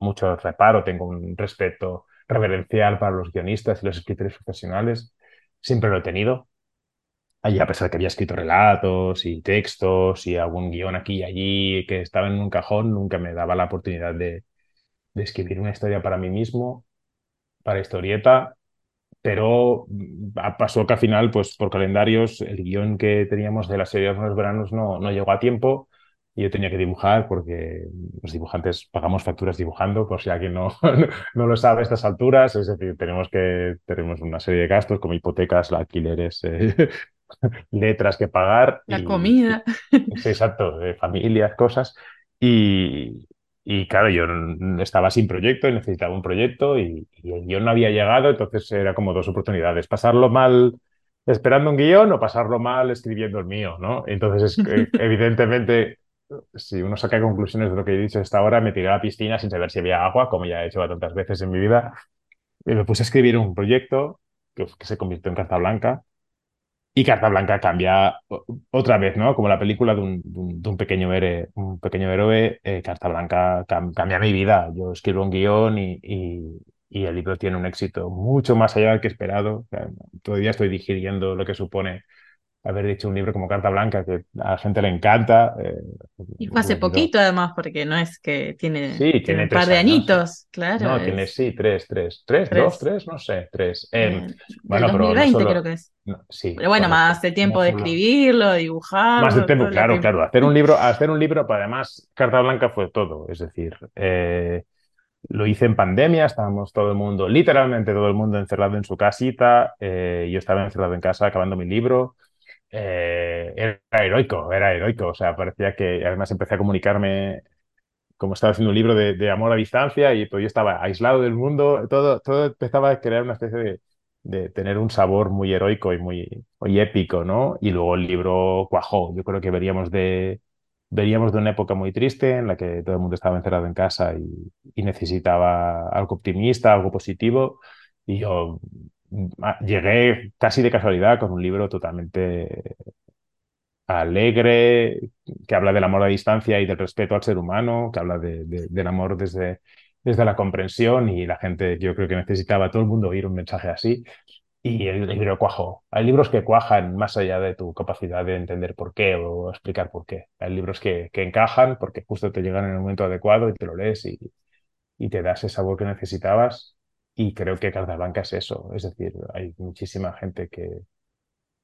mucho reparo. Tengo un respeto reverencial para los guionistas y los escritores profesionales. Siempre lo he tenido. Allí, a pesar de que había escrito relatos y textos y algún guion aquí y allí que estaba en un cajón, nunca me daba la oportunidad de, de escribir una historia para mí mismo, para historieta pero mm, pasó que al final, pues por calendarios, el guion que teníamos de la serie de los veranos no, no llegó a tiempo y yo tenía que dibujar porque los dibujantes pagamos facturas dibujando, por si alguien no, (laughs) no lo sabe a estas alturas, es decir, tenemos que tenemos una serie de gastos como hipotecas, alquileres, eh, (laughs) letras que pagar. La comida. Sí, exacto, de familias, cosas. Y, y claro, yo estaba sin proyecto y necesitaba un proyecto y, y, el guion no había llegado, entonces era como dos oportunidades, pasarlo mal esperando un guion o pasarlo mal escribiendo el mío, ¿no? Entonces, es, (laughs) evidentemente, si uno saca conclusiones de lo que he dicho hasta ahora, me tiré a la piscina sin saber si había agua, como ya he hecho tantas veces en mi vida, y me puse a escribir un proyecto que, que se convirtió en Carta Blanca, y Carta Blanca cambia otra vez, ¿no? Como la película de un, de un, pequeño, héroe, un pequeño héroe, eh, Carta Blanca cam, cambia mi vida. Yo escribo un guion y, y, el libro tiene un éxito mucho más allá del que esperado. Todavía estoy digiriendo lo que supone haber dicho un libro como Carta Blanca, que a la gente le encanta. Eh, y fue hace poquito, además, porque no es que tiene, sí, tiene, tiene un par de añitos, claro. No, es... tiene, sí, tres, tres, tres, tres, dos, tres, no sé, tres. Eh, bueno, 2020 pero no solo... creo que es. No, sí, pero bueno, más el tiempo de escribirlo, dibujarlo. Más el tiempo, claro, claro. Hacer un libro, hacer un libro, pero además, Carta Blanca fue todo. Es decir, eh, lo hice en pandemia, estábamos todo el mundo, literalmente todo el mundo encerrado en su casita. Eh, yo estaba encerrado en casa acabando mi libro. Eh, era heroico, era heroico. O sea, parecía que además empecé a comunicarme como estaba haciendo un libro de, de, amor a distancia y pues yo estaba aislado del mundo, todo, todo empezaba a crear una especie de, de tener un sabor muy heroico y muy, muy épico, ¿no? Y luego el libro cuajó. Yo creo que veríamos de, veríamos de una época muy triste en la que todo el mundo estaba encerrado en casa y, y necesitaba algo optimista, algo positivo. Y yo llegué casi de casualidad con un libro totalmente alegre, que habla del amor a distancia y del respeto al ser humano, que habla de, de, del amor desde, desde la comprensión y la gente, yo creo que necesitaba todo el mundo oír un mensaje así. Y el libro cuajó. Hay libros que cuajan más allá de tu capacidad de entender por qué o explicar por qué. Hay libros que, que encajan porque justo te llegan en el momento adecuado y te lo lees y, y te das ese sabor que necesitabas y creo que Carta Blanca es eso. Es decir, hay muchísima gente que,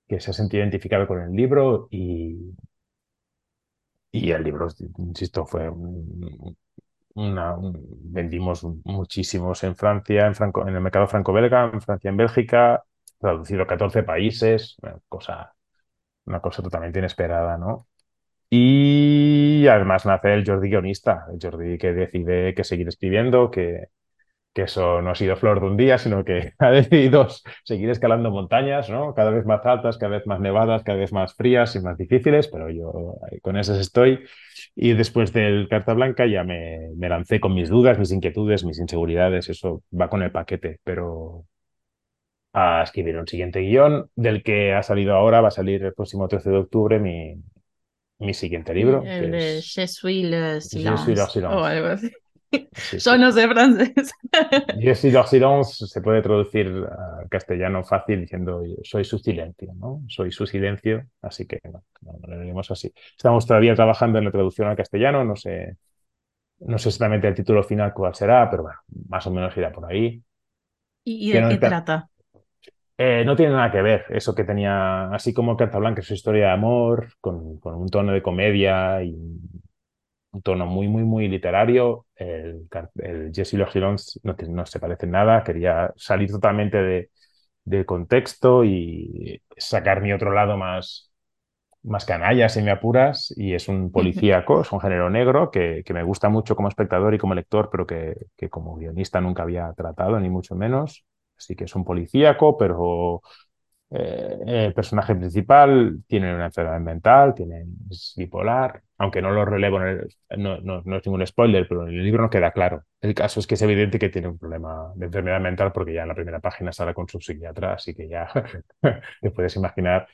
que se ha sentido identificado con el libro y, y el libro, insisto, fue un, una, un, vendimos muchísimos en Francia, en, Franco, en el mercado franco-belga, en Francia, en Bélgica, traducido a 14 países, una cosa, una cosa totalmente inesperada, ¿no? Y además nace el Jordi guionista, el Jordi que decide que seguir escribiendo, que, que eso no ha sido flor de un día, sino que (laughs) ha decidido seguir escalando montañas, ¿no? Cada vez más altas, cada vez más nevadas, cada vez más frías y más difíciles, pero yo con esas estoy. Y después del Carta Blanca ya me, me lancé con mis dudas, mis inquietudes, mis inseguridades, eso va con el paquete, pero a escribir un siguiente guion del que ha salido ahora, va a salir el próximo 13 de octubre mi, mi siguiente libro. El de Je suis le silence. Je suis le silence. O algo así. Sí, Yo sí. no sé francés. (laughs) Leur silence se puede traducir al castellano fácil diciendo soy su silencio, ¿no? Soy su silencio, así que no, no, no lo leemos así. Estamos todavía trabajando en la traducción al castellano, no sé, no sé exactamente el título final cuál será, pero bueno, más o menos irá por ahí. ¿Y, de qué trata? eh, no tiene nada que ver eso que tenía, así como Carta Blanca, es su historia de amor, con, con un tono de comedia y un tono muy, muy, muy literario. El, el Jesse Los Girons no, no se parece en nada, quería salir totalmente de, del contexto y sacar mi otro lado más, más canalla, si me apuras, y es un policíaco, es un género negro que, que me gusta mucho como espectador y como lector, pero que, que como guionista nunca había tratado, ni mucho menos. Así que es un policíaco, pero eh, el personaje principal tiene una enfermedad mental, tiene, es bipolar, aunque no lo relevo, no, es ningún spoiler, pero en el libro no queda claro. El caso es que es evidente que tiene un problema de enfermedad mental porque ya en la primera página sale con su psiquiatra, así que ya (laughs) te puedes imaginar.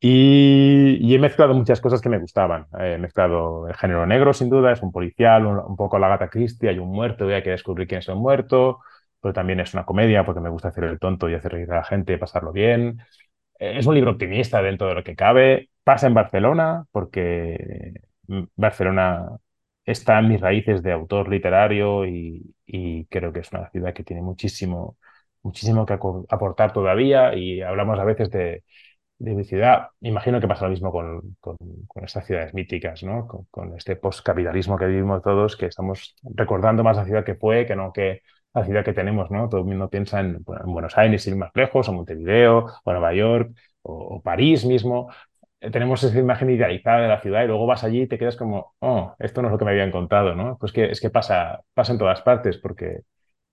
Y, he mezclado muchas cosas que me gustaban. He mezclado el género negro, sin duda, es un policial, un, poco la gata Christie, hay un muerto y hay que descubrir quién es el muerto, pero también es una comedia porque me gusta hacer el tonto y hacer reír a la gente, pasarlo bien. Eh, Es un libro optimista dentro de lo que cabe. Pasa en Barcelona porque Barcelona está en mis raíces de autor literario y, creo que es una ciudad que tiene muchísimo, muchísimo que aportar todavía y hablamos a veces de, de ciudad. Imagino que pasa lo mismo con, estas ciudades míticas, ¿no? Con, este postcapitalismo que vivimos todos, que estamos recordando más la ciudad que fue que no que la ciudad que tenemos, ¿no? Todo el mundo piensa en, bueno, en Buenos Aires, ir más lejos, o Montevideo, o Nueva York, o París mismo. Tenemos esa imagen idealizada de la ciudad y luego vas allí y te quedas como, oh, esto no es lo que me había encontrado, ¿no? Pues que es que pasa, pasa en todas partes, porque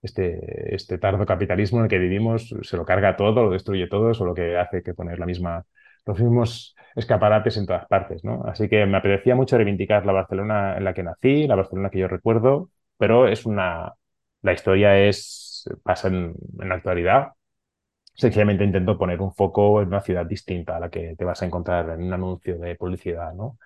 este, este tardo capitalismo en el que vivimos se lo carga todo, lo destruye todo, solo que hace que poner la misma, los mismos escaparates en todas partes, ¿no? Así que me apetecía mucho reivindicar la Barcelona en la que nací, la Barcelona que yo recuerdo, pero es una, la historia es, pasa en, en la actualidad. Sencillamente intento poner un foco en una ciudad distinta a la que te vas a encontrar en un anuncio de publicidad, ¿no?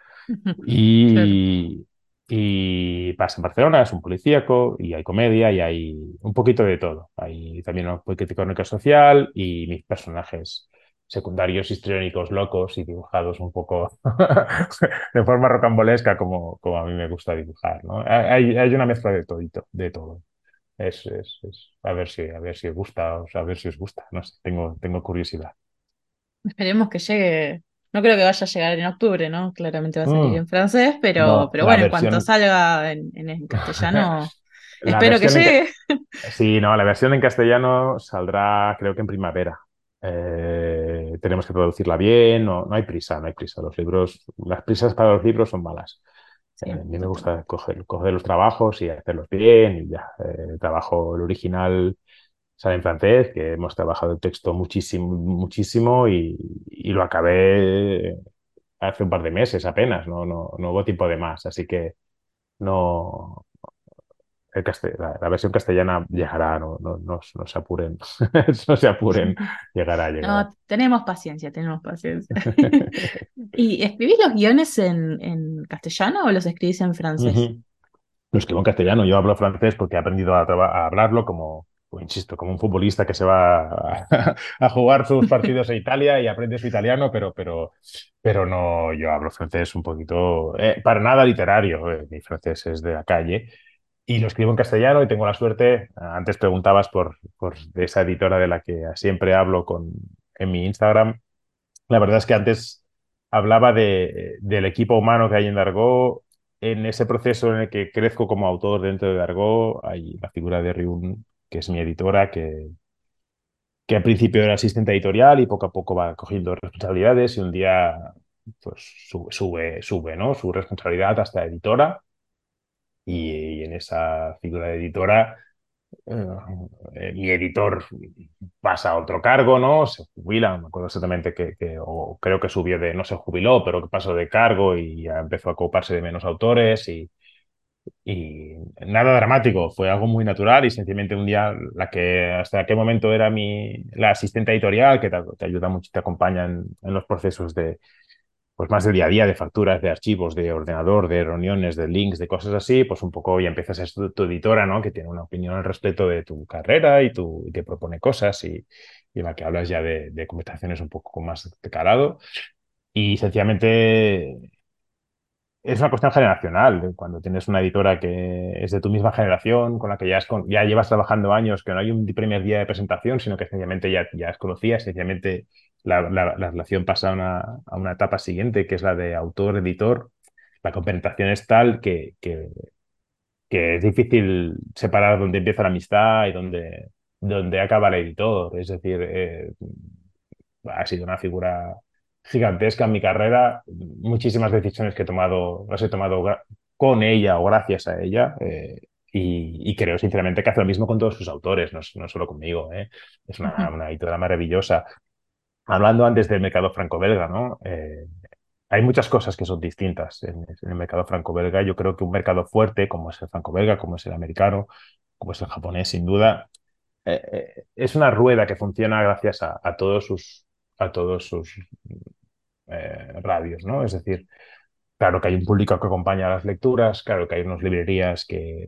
Claro. Y, y pasa en Barcelona, es un policíaco, y hay comedia, y hay un poquito de todo. Hay también un poquito de crónica social y mis personajes secundarios histriónicos locos y dibujados un poco (laughs) de forma rocambolesca como, como a mí me gusta dibujar, ¿no? Hay, hay una mezcla de todito, de todo. Es, es, es- a ver si, a ver si os gusta, o sea, a ver si os gusta. No sé, tengo, tengo curiosidad. Esperemos que llegue. No creo que vaya a llegar en octubre, ¿no? Claramente va a salir Mm, en francés, pero, no, pero bueno, en cuanto salga en, en, castellano, (laughs) la espero que versión en, llegue. Sí, no, la versión en castellano saldrá creo que en primavera. Eh, tenemos que traducirla bien, no, no hay prisa, no hay prisa. Los libros, las prisas para los libros son malas. Sí, Eh, a mí me gusta coger, coger los trabajos y hacerlos bien y ya. Eh, el trabajo, el original sale en francés, que hemos trabajado el texto muchísimo, muchísimo y, y lo acabé hace un par de meses apenas, no, no, no hubo tiempo de más, así que no, el la, la versión castellana llegará, no, no, no, no se apuren, (laughs) no se apuren, llegará, llegará. No, tenemos paciencia, tenemos paciencia. (laughs) ¿Y escribís los guiones en, en castellano o los escribís en francés? Ujú. Lo escribo en castellano, yo hablo francés porque he aprendido a, a hablarlo como, pues, insisto, como un futbolista que se va a, (laughs) a jugar sus partidos a Italia y aprende su italiano, pero, pero, pero no, yo hablo francés un poquito, eh, para nada literario, eh, mi francés es de la calle. Y lo escribo en castellano y tengo la suerte, antes preguntabas por, por esa editora de la que siempre hablo con, en mi Instagram. La verdad es que antes hablaba de, del equipo humano que hay en Dargo. En ese proceso en el que crezco como autor dentro de Dargo, hay la figura de Ryun, que es mi editora, que, que al principio era asistente editorial y poco a poco va cogiendo responsabilidades y un día pues sube, sube, sube, ¿no? Su responsabilidad hasta editora y, y en esa figura de editora eh, mi editor pasa a otro cargo, ¿no? Se jubila, me acuerdo exactamente que, que- o creo que subió de, no se jubiló, pero que pasó de cargo y ya empezó a ocuparse de menos autores y, y nada dramático, fue algo muy natural y sencillamente un día la que hasta aquel momento era mi, la asistente editorial que te, te ayuda mucho, te acompaña en, en los procesos de pues más de día a día, de facturas, de archivos, de ordenador, de reuniones, de links, de cosas así, pues un poco ya empiezas a ser tu, editora, ¿no? Que tiene una opinión al respecto de tu carrera y, tu, y te propone cosas y, y en la que hablas ya de, de conversaciones un poco más de calado. Y sencillamente es una cuestión generacional. Cuando tienes una editora que es de tu misma generación, con la que ya, ya llevas trabajando años, que no hay un primer día de presentación, sino que sencillamente ya, ya es conocida, sencillamente la, la, relación pasa a una, a una, etapa siguiente, que es la de autor-editor. La compenetración es tal que, que, que, es difícil separar dónde empieza la amistad y dónde, dónde acaba el editor. Es decir, eh, ha sido una figura gigantesca en mi carrera. Muchísimas decisiones que he tomado, las he tomado con ella o gracias a ella. Eh, y, creo sinceramente que hace lo mismo con todos sus autores, no, no solo conmigo. ¿eh? Es una, una, editora maravillosa. Hablando antes del mercado franco-belga, ¿no? Eh, hay muchas cosas que son distintas en, el mercado franco-belga. Yo creo que un mercado fuerte, como es el franco-belga, como es el americano, como es el japonés, sin duda, es una rueda que funciona gracias a, a todos sus a todos sus eh, radios, ¿no? Es decir, Claro que hay un público que acompaña las lecturas, claro que hay unas librerías que,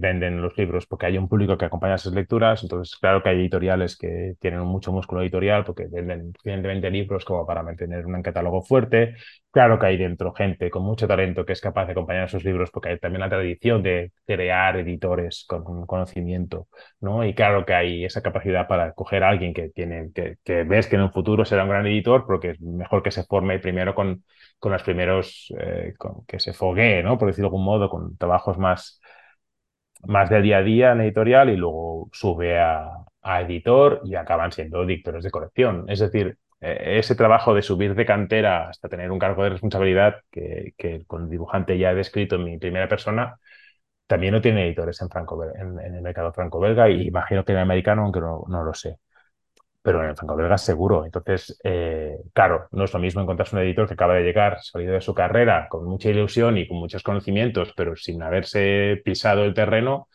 venden los libros porque hay un público que acompaña esas lecturas, entonces claro que hay editoriales que tienen mucho músculo editorial porque venden suficientemente libros como para mantener un catálogo fuerte, claro que hay dentro gente con mucho talento que es capaz de acompañar esos libros porque hay también la tradición de crear editores con conocimiento, ¿no? Y claro que hay esa capacidad para coger a alguien que tiene, que, que ves que en un futuro será un gran editor porque es mejor que se forme primero con con los primeros, eh, con, que se foguee, ¿no? Por decirlo de algún modo, con trabajos más, más de día a día en editorial y luego sube a, a editor y acaban siendo dictores de colección. Es decir, ese trabajo de subir de cantera hasta tener un cargo de responsabilidad que, con dibujante ya he descrito en mi primera persona, también no tiene editores en, franco, en, en el mercado franco-belga y imagino que en el americano, aunque no, no lo sé pero en el franco-belga seguro. Entonces, eh, claro, no es lo mismo encontrarse un editor que acaba de llegar, salido de su carrera, con mucha ilusión y con muchos conocimientos, pero sin haberse pisado el terreno,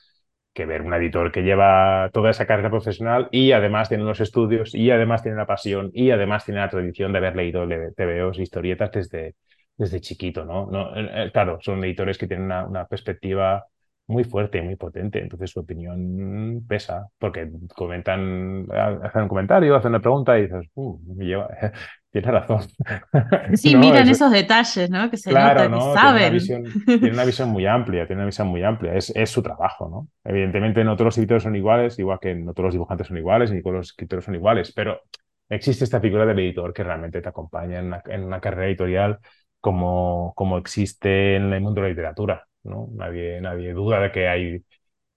que ver un editor que lleva toda esa carrera profesional y además tiene unos estudios y además tiene la pasión y además tiene la tradición de haber leído TVOs, historietas desde, desde chiquito, ¿no? no eh, claro, son editores que tienen una, una perspectiva muy fuerte, muy potente. Entonces su opinión pesa, porque comentan, hacen un comentario, hacen una pregunta y dices, uh, lleva, (laughs) tiene razón. (laughs) Sí, miran esos detalles, ¿no? Que se claro, nota, que saben. Tiene una, visión, tiene una, visión, muy amplia, tiene una visión muy amplia. Es, es, su trabajo, ¿no? Evidentemente no todos los editores son iguales, igual que no todos los dibujantes son iguales, ni todos los escritores son iguales, pero existe esta figura del editor que realmente te acompaña en una, en una carrera editorial como, como existe en el mundo de la literatura. ¿no? Nadie, nadie duda de que hay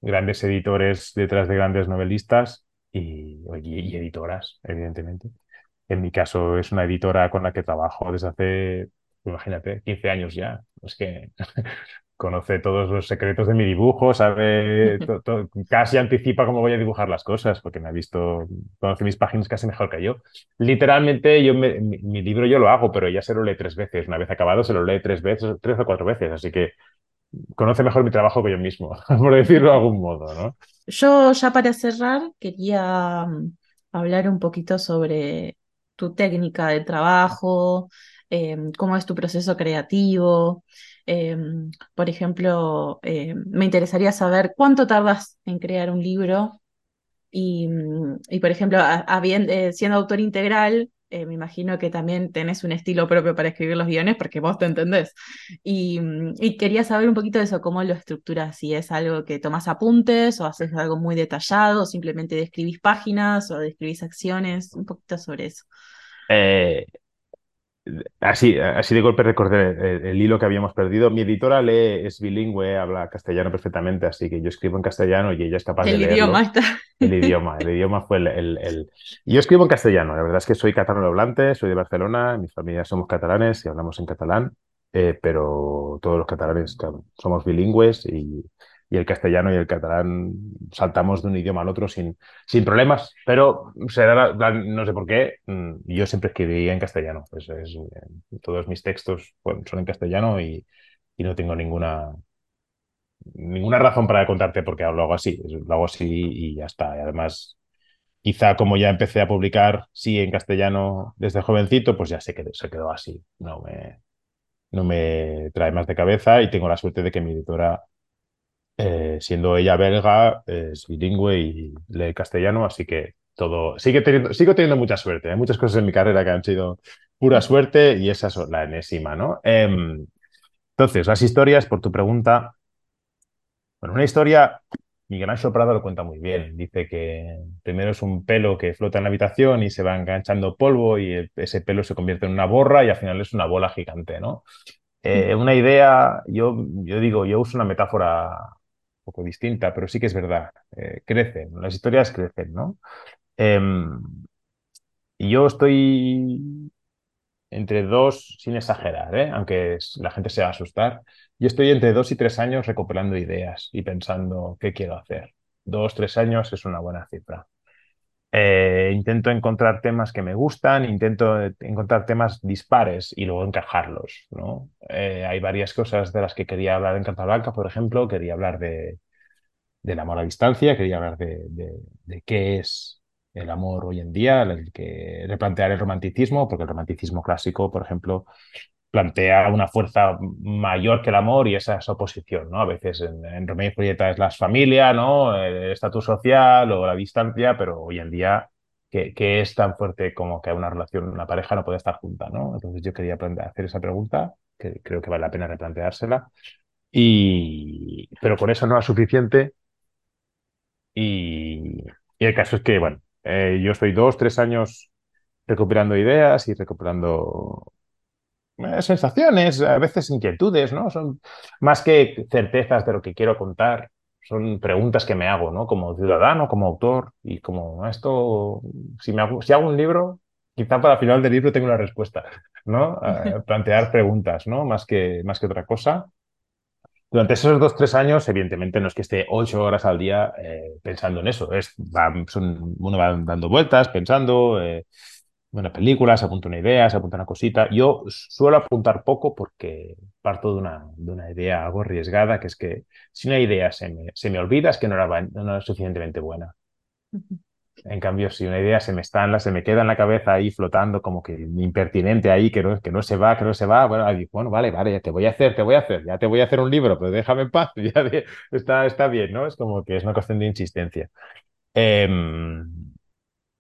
grandes editores detrás de grandes novelistas y, y, editoras, evidentemente. En mi caso es una editora con la que trabajo desde hace, imagínate, 15 años ya. Es que (laughs) conoce todos los secretos de mi dibujo, sabe, casi anticipa cómo voy a dibujar las cosas, porque me ha visto, conoce mis páginas casi mejor que yo. Literalmente, yo mi, mi, libro yo lo hago, pero ella se lo lee tres veces. Una vez acabado, se lo lee tres veces, tres o cuatro veces. Así que conoce mejor mi trabajo que yo mismo, (laughs) por decirlo de algún modo, ¿no? Yo ya para cerrar quería mm, hablar un poquito sobre tu técnica de trabajo, em, cómo es tu proceso creativo. Em, por ejemplo, em, me interesaría saber cuánto tardas en crear un libro y, mm, y por ejemplo, eh, siendo autor integral, eh, me imagino que también tenés un estilo propio para escribir los guiones porque vos te entendés. Y, mm, quería saber un poquito de eso, cómo lo estructuras, si es algo que tomás apuntes o haces algo muy detallado, o simplemente describís páginas o describís acciones, un poquito sobre eso. Eh, Así, así de golpe recordé el, hilo que habíamos perdido. Mi editora lee, es bilingüe, habla castellano perfectamente, así que yo escribo en castellano y ella es capaz de leerlo. El idioma está. El idioma, el idioma fue el, el, Yo escribo en castellano, la verdad es que soy catalano hablante, soy de Barcelona, mi familia somos catalanes y hablamos en catalán, eh, pero todos los catalanes somos bilingües y, y el castellano y el catalán saltamos de un idioma al otro sin, sin problemas, pero se da no sé por qué, mm, yo siempre escribí en castellano. Es, todos mis textos son en castellano y, y, no tengo ninguna, ninguna razón para contarte por qué lo hago así. Lo hago así y ya está. Y además, quizá como ya empecé a publicar, sí, en castellano desde jovencito, pues ya se quedó, se quedó así. No me, no me trae más de cabeza y tengo la suerte de que mi editora, eh, siendo ella belga, es bilingüe y lee castellano, así que todo, sigue teniendo, sigo teniendo mucha suerte. Hay ¿eh? muchas cosas en mi carrera que han sido pura suerte y esa es la enésima, ¿no? Em, entonces, las historias, por tu pregunta, bueno, una historia, Miguel Ángel Prado lo cuenta muy bien. Dice que primero es un pelo que flota en la habitación y se va enganchando polvo y ese pelo se convierte en una borra y al final es una bola gigante, ¿no? Eh, una idea, yo, yo digo, yo uso una metáfora poco distinta, pero sí que es verdad. Eh, crecen, las historias crecen, ¿no? Em, y yo estoy entre dos, sin exagerar, ¿eh? aunque la gente se va a asustar, yo estoy entre dos y tres años recopilando ideas y pensando qué quiero hacer. Dos, tres años es una buena cifra. Eh, intento encontrar temas que me gustan, intento encontrar temas dispares y luego encajarlos. ¿no? Eh, hay varias cosas de las que quería hablar en Carta Blanca, por ejemplo, quería hablar de, del amor a distancia, quería hablar de, de qué es el amor hoy en día, el que replantear el romanticismo, porque el romanticismo clásico, por ejemplo, plantea una fuerza mayor que el amor y esa es oposición, ¿no? A veces en, Romeo y Julieta es la familia, ¿no? El estatus social o la distancia, pero hoy en día, ¿qué, es tan fuerte como que una relación, una pareja no puede estar junta, ¿no? Entonces yo quería hacer esa pregunta, que creo que vale la pena replanteársela, y... pero con eso no es suficiente y, y el caso es que, bueno, eh, yo estoy dos, tres años recuperando ideas y recuperando sensaciones, a veces inquietudes, ¿no? Son más que certezas de lo que quiero contar, son preguntas que me hago, ¿no? Como ciudadano, como autor y como esto, si, me hago, si hago un libro, quizá para el final del libro tengo la respuesta, ¿no? (laughs) plantear preguntas, ¿no? Más que, más que otra cosa. Durante esos dos, tres años, evidentemente no es que esté ocho horas al día eh, pensando en eso. Es, son, uno va dando vueltas, pensando, eh, bueno, películas, apunta una idea, se apunta una cosita. Yo suelo apuntar poco porque parto de una, de una idea algo arriesgada, que es que si una idea se me, se me olvida es que no era, no era suficientemente buena. En cambio, si una idea se me está en se me queda en la cabeza ahí flotando como que impertinente ahí, que no, que no se va, que no se va, bueno, bueno, vale, vale, ya te voy a hacer, te voy a hacer, ya te voy a hacer un libro, pero déjame en paz, (laughs) ya está, está bien, ¿no? Es como que es una cuestión de insistencia. Em,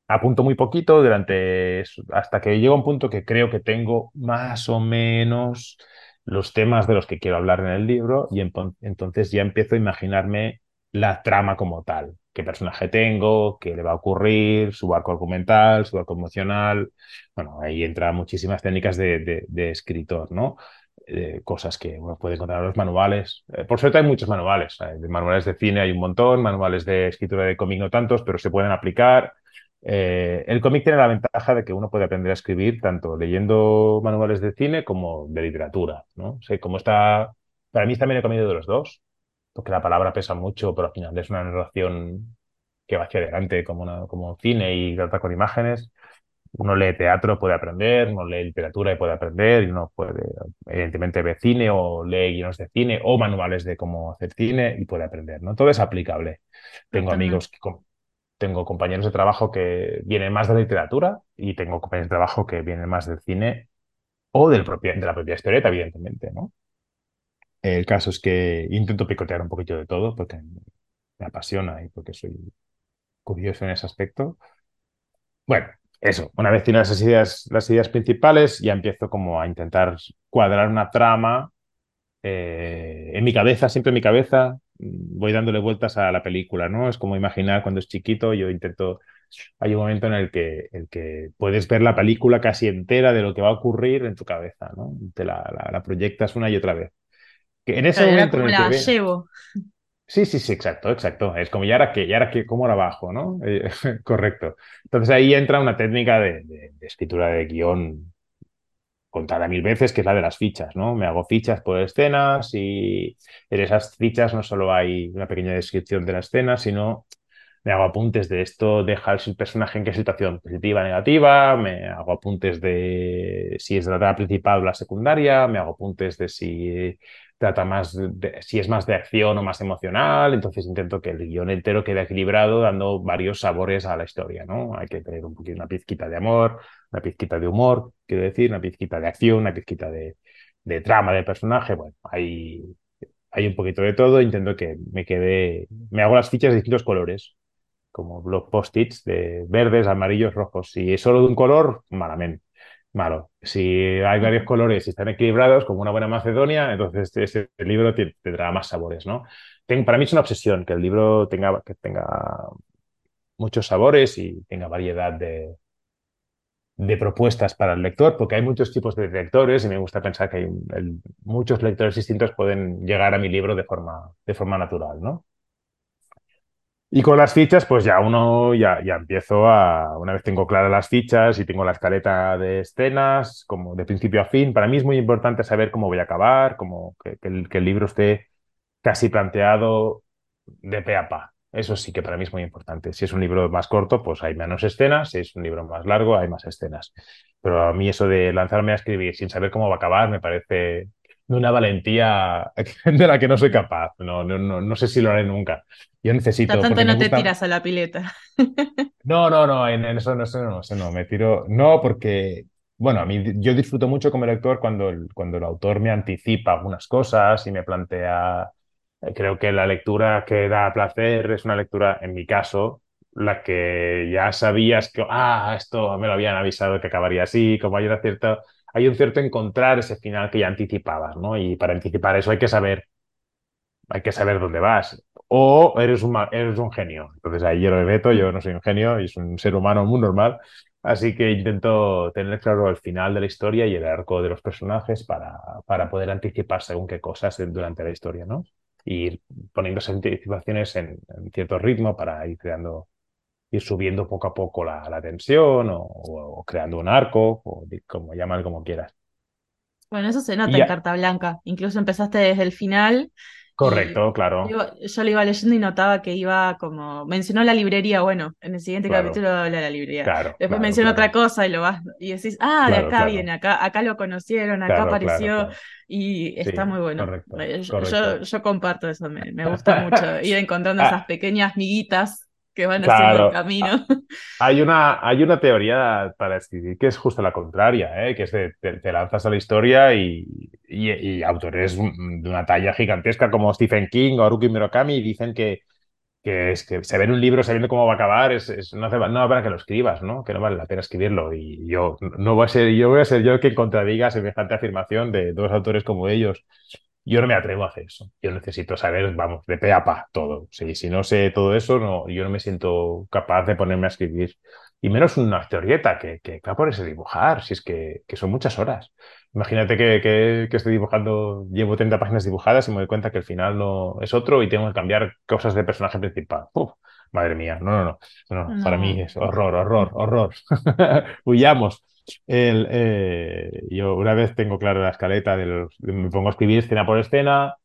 apunto muy poquito durante hasta que llego a un punto que creo que tengo más o menos los temas de los que quiero hablar en el libro y entonces ya empiezo a imaginarme la trama como tal qué personaje tengo, qué le va a ocurrir, su arco argumental, su arco emocional. Bueno, ahí entra muchísimas técnicas de, escritor, ¿no? Eh, cosas que uno puede encontrar en los manuales. Eh, por suerte hay muchos manuales. Manuales de cine hay un montón, manuales de escritura de cómic no tantos, pero se pueden aplicar. Eh, el cómic tiene la ventaja de que uno puede aprender a escribir tanto leyendo manuales de cine como de literatura, ¿no? O sea, como está, para mí también he comido de los dos porque la palabra pesa mucho, pero al final es una narración que va hacia adelante como, una, como cine y trata con imágenes. Uno lee teatro, puede aprender, uno lee literatura y puede aprender, y uno puede, evidentemente, ver cine o lee guiones de cine o manuales de cómo hacer cine y puede aprender, ¿no? Todo es aplicable. Tengo amigos que, tengo compañeros de trabajo que vienen más de la literatura y tengo compañeros de trabajo que vienen más del cine o del propio, de la propia historieta, evidentemente, ¿no? El caso es que intento picotear un poquito de todo porque me apasiona y porque soy curioso en ese aspecto. Bueno, eso, una vez tienes las ideas, las ideas principales, ya empiezo como a intentar cuadrar una trama eh, en mi cabeza, siempre en mi cabeza, voy dándole vueltas a la película, ¿no? Es como imaginar cuando es chiquito, yo intento, hay un momento en el que, el que puedes ver la película casi entera de lo que va a ocurrir en tu cabeza, ¿no? Te la proyectas una y otra vez en ese momento en el que llevo. Sí, sí, sí, exacto, exacto. Es como, ya ahora que, ya ahora que, ¿cómo la bajo, no? Eh, (laughs) correcto. Entonces ahí entra una técnica de, escritura de guion contada mil veces, que es la de las fichas, ¿no? Me hago fichas por escenas y en esas fichas no solo hay una pequeña descripción de la escena, sino me hago apuntes de esto, deja el personaje en qué situación, positiva, negativa, me hago apuntes de si es la principal o la secundaria, me hago apuntes de si trata más de, si es más de acción o más emocional, entonces intento que el guion entero quede equilibrado, dando varios sabores a la historia, ¿no? Hay que tener un poquito una pizquita de amor, una pizquita de humor, quiero decir, una pizquita de acción, una pizquita de, de trama del personaje, bueno, hay, hay un poquito de todo, intento que me quede, me hago las fichas de distintos colores, como los post-its de verdes, amarillos, rojos. Si es solo de un color, malamente malo. Si hay varios colores y están equilibrados, como una buena Macedonia, entonces ese libro tendrá más sabores, ¿no? para mí es una obsesión que el libro tenga, que tenga muchos sabores y tenga variedad de, de propuestas para el lector, porque hay muchos tipos de lectores y me gusta pensar que hay muchos lectores distintos pueden llegar a mi libro de forma, de forma natural, ¿no? Y con las fichas, pues ya uno ya, ya empiezo a, una vez tengo claras las fichas y tengo la escaleta de escenas, como de principio a fin, para mí es muy importante saber cómo voy a acabar, como que, el, que el libro esté casi planteado de pe a pa. Eso sí que para mí es muy importante. Si es un libro más corto, pues hay menos escenas. Si es un libro más largo, hay más escenas. Pero a mí eso de lanzarme a escribir sin saber cómo va a acabar me parece una valentía (laughs) de la que no soy capaz. No, no, no, sé si lo haré nunca. Yo necesito. tanto no te tiras a la pileta. (laughs) No, no, no, en, eso, no, eso no, no, me tiro. No, porque, bueno, a mí yo disfruto mucho como lector cuando el, cuando el autor me anticipa algunas cosas y me plantea. Eh, creo que la lectura que da placer es una lectura, en mi caso, la que ya sabías que, ah, esto me lo habían avisado que acabaría así, como hay una cierta hay un cierto encontrar ese final que ya anticipabas, ¿no? Y para anticipar eso hay que saber, hay que saber dónde vas. O eres un, eres un genio. Entonces ahí yo lo veto, yo no soy un genio, y soy un ser humano muy normal. Así que intento tener claro el final de la historia y el arco de los personajes para, para poder anticipar según qué cosas durante la historia, ¿no? Y ir poniendo esas anticipaciones en, en cierto ritmo para ir creando ir subiendo poco a poco la, tensión o, creando un arco, o como llaman como quieras. Bueno, eso se nota en Carta Blanca. Incluso empezaste desde el final. Correcto, claro. Yo, lo iba leyendo y notaba que iba como. Mencionó la librería, bueno, en el siguiente capítulo habla de la librería. Claro, Después mencionó otra cosa y lo vas. Y decís, ah, de acá viene, acá, acá lo conocieron, acá apareció. Y está muy bueno. Eh, yo, yo, comparto eso, me, me gusta mucho. (laughs) Ir encontrando ah. esas pequeñas miguitas que van haciendo el camino. Hay una, hay una teoría para escribir que es justo la contraria, ¿eh? que es de te, lanzas a la historia y, y, autores de una talla gigantesca como Stephen King o Haruki Murakami dicen que, que, es que se ve un libro sabiendo cómo va a acabar, es, no, hace, no vale que lo escribas, ¿no? que no vale la pena escribirlo. Y yo no voy a ser, yo voy a ser yo el que contradiga semejante afirmación de dos autores como ellos. Yo no me atrevo a hacer eso. Yo necesito saber, vamos, de pe a pa todo. Sí, si no sé todo eso, no, yo no me siento capaz de ponerme a escribir. Y menos una historieta que, que va por ese dibujar, si es que, que, son muchas horas. Imagínate que, que, estoy dibujando, llevo 30 páginas dibujadas y me doy cuenta que el final no es otro y tengo que cambiar cosas del personaje principal. madre mía, no, no, no, no, Para mí es horror, horror, horror. (laughs) Huyamos. Eh, yo una vez tengo claro la escaleta, de me pongo a escribir escena por escena,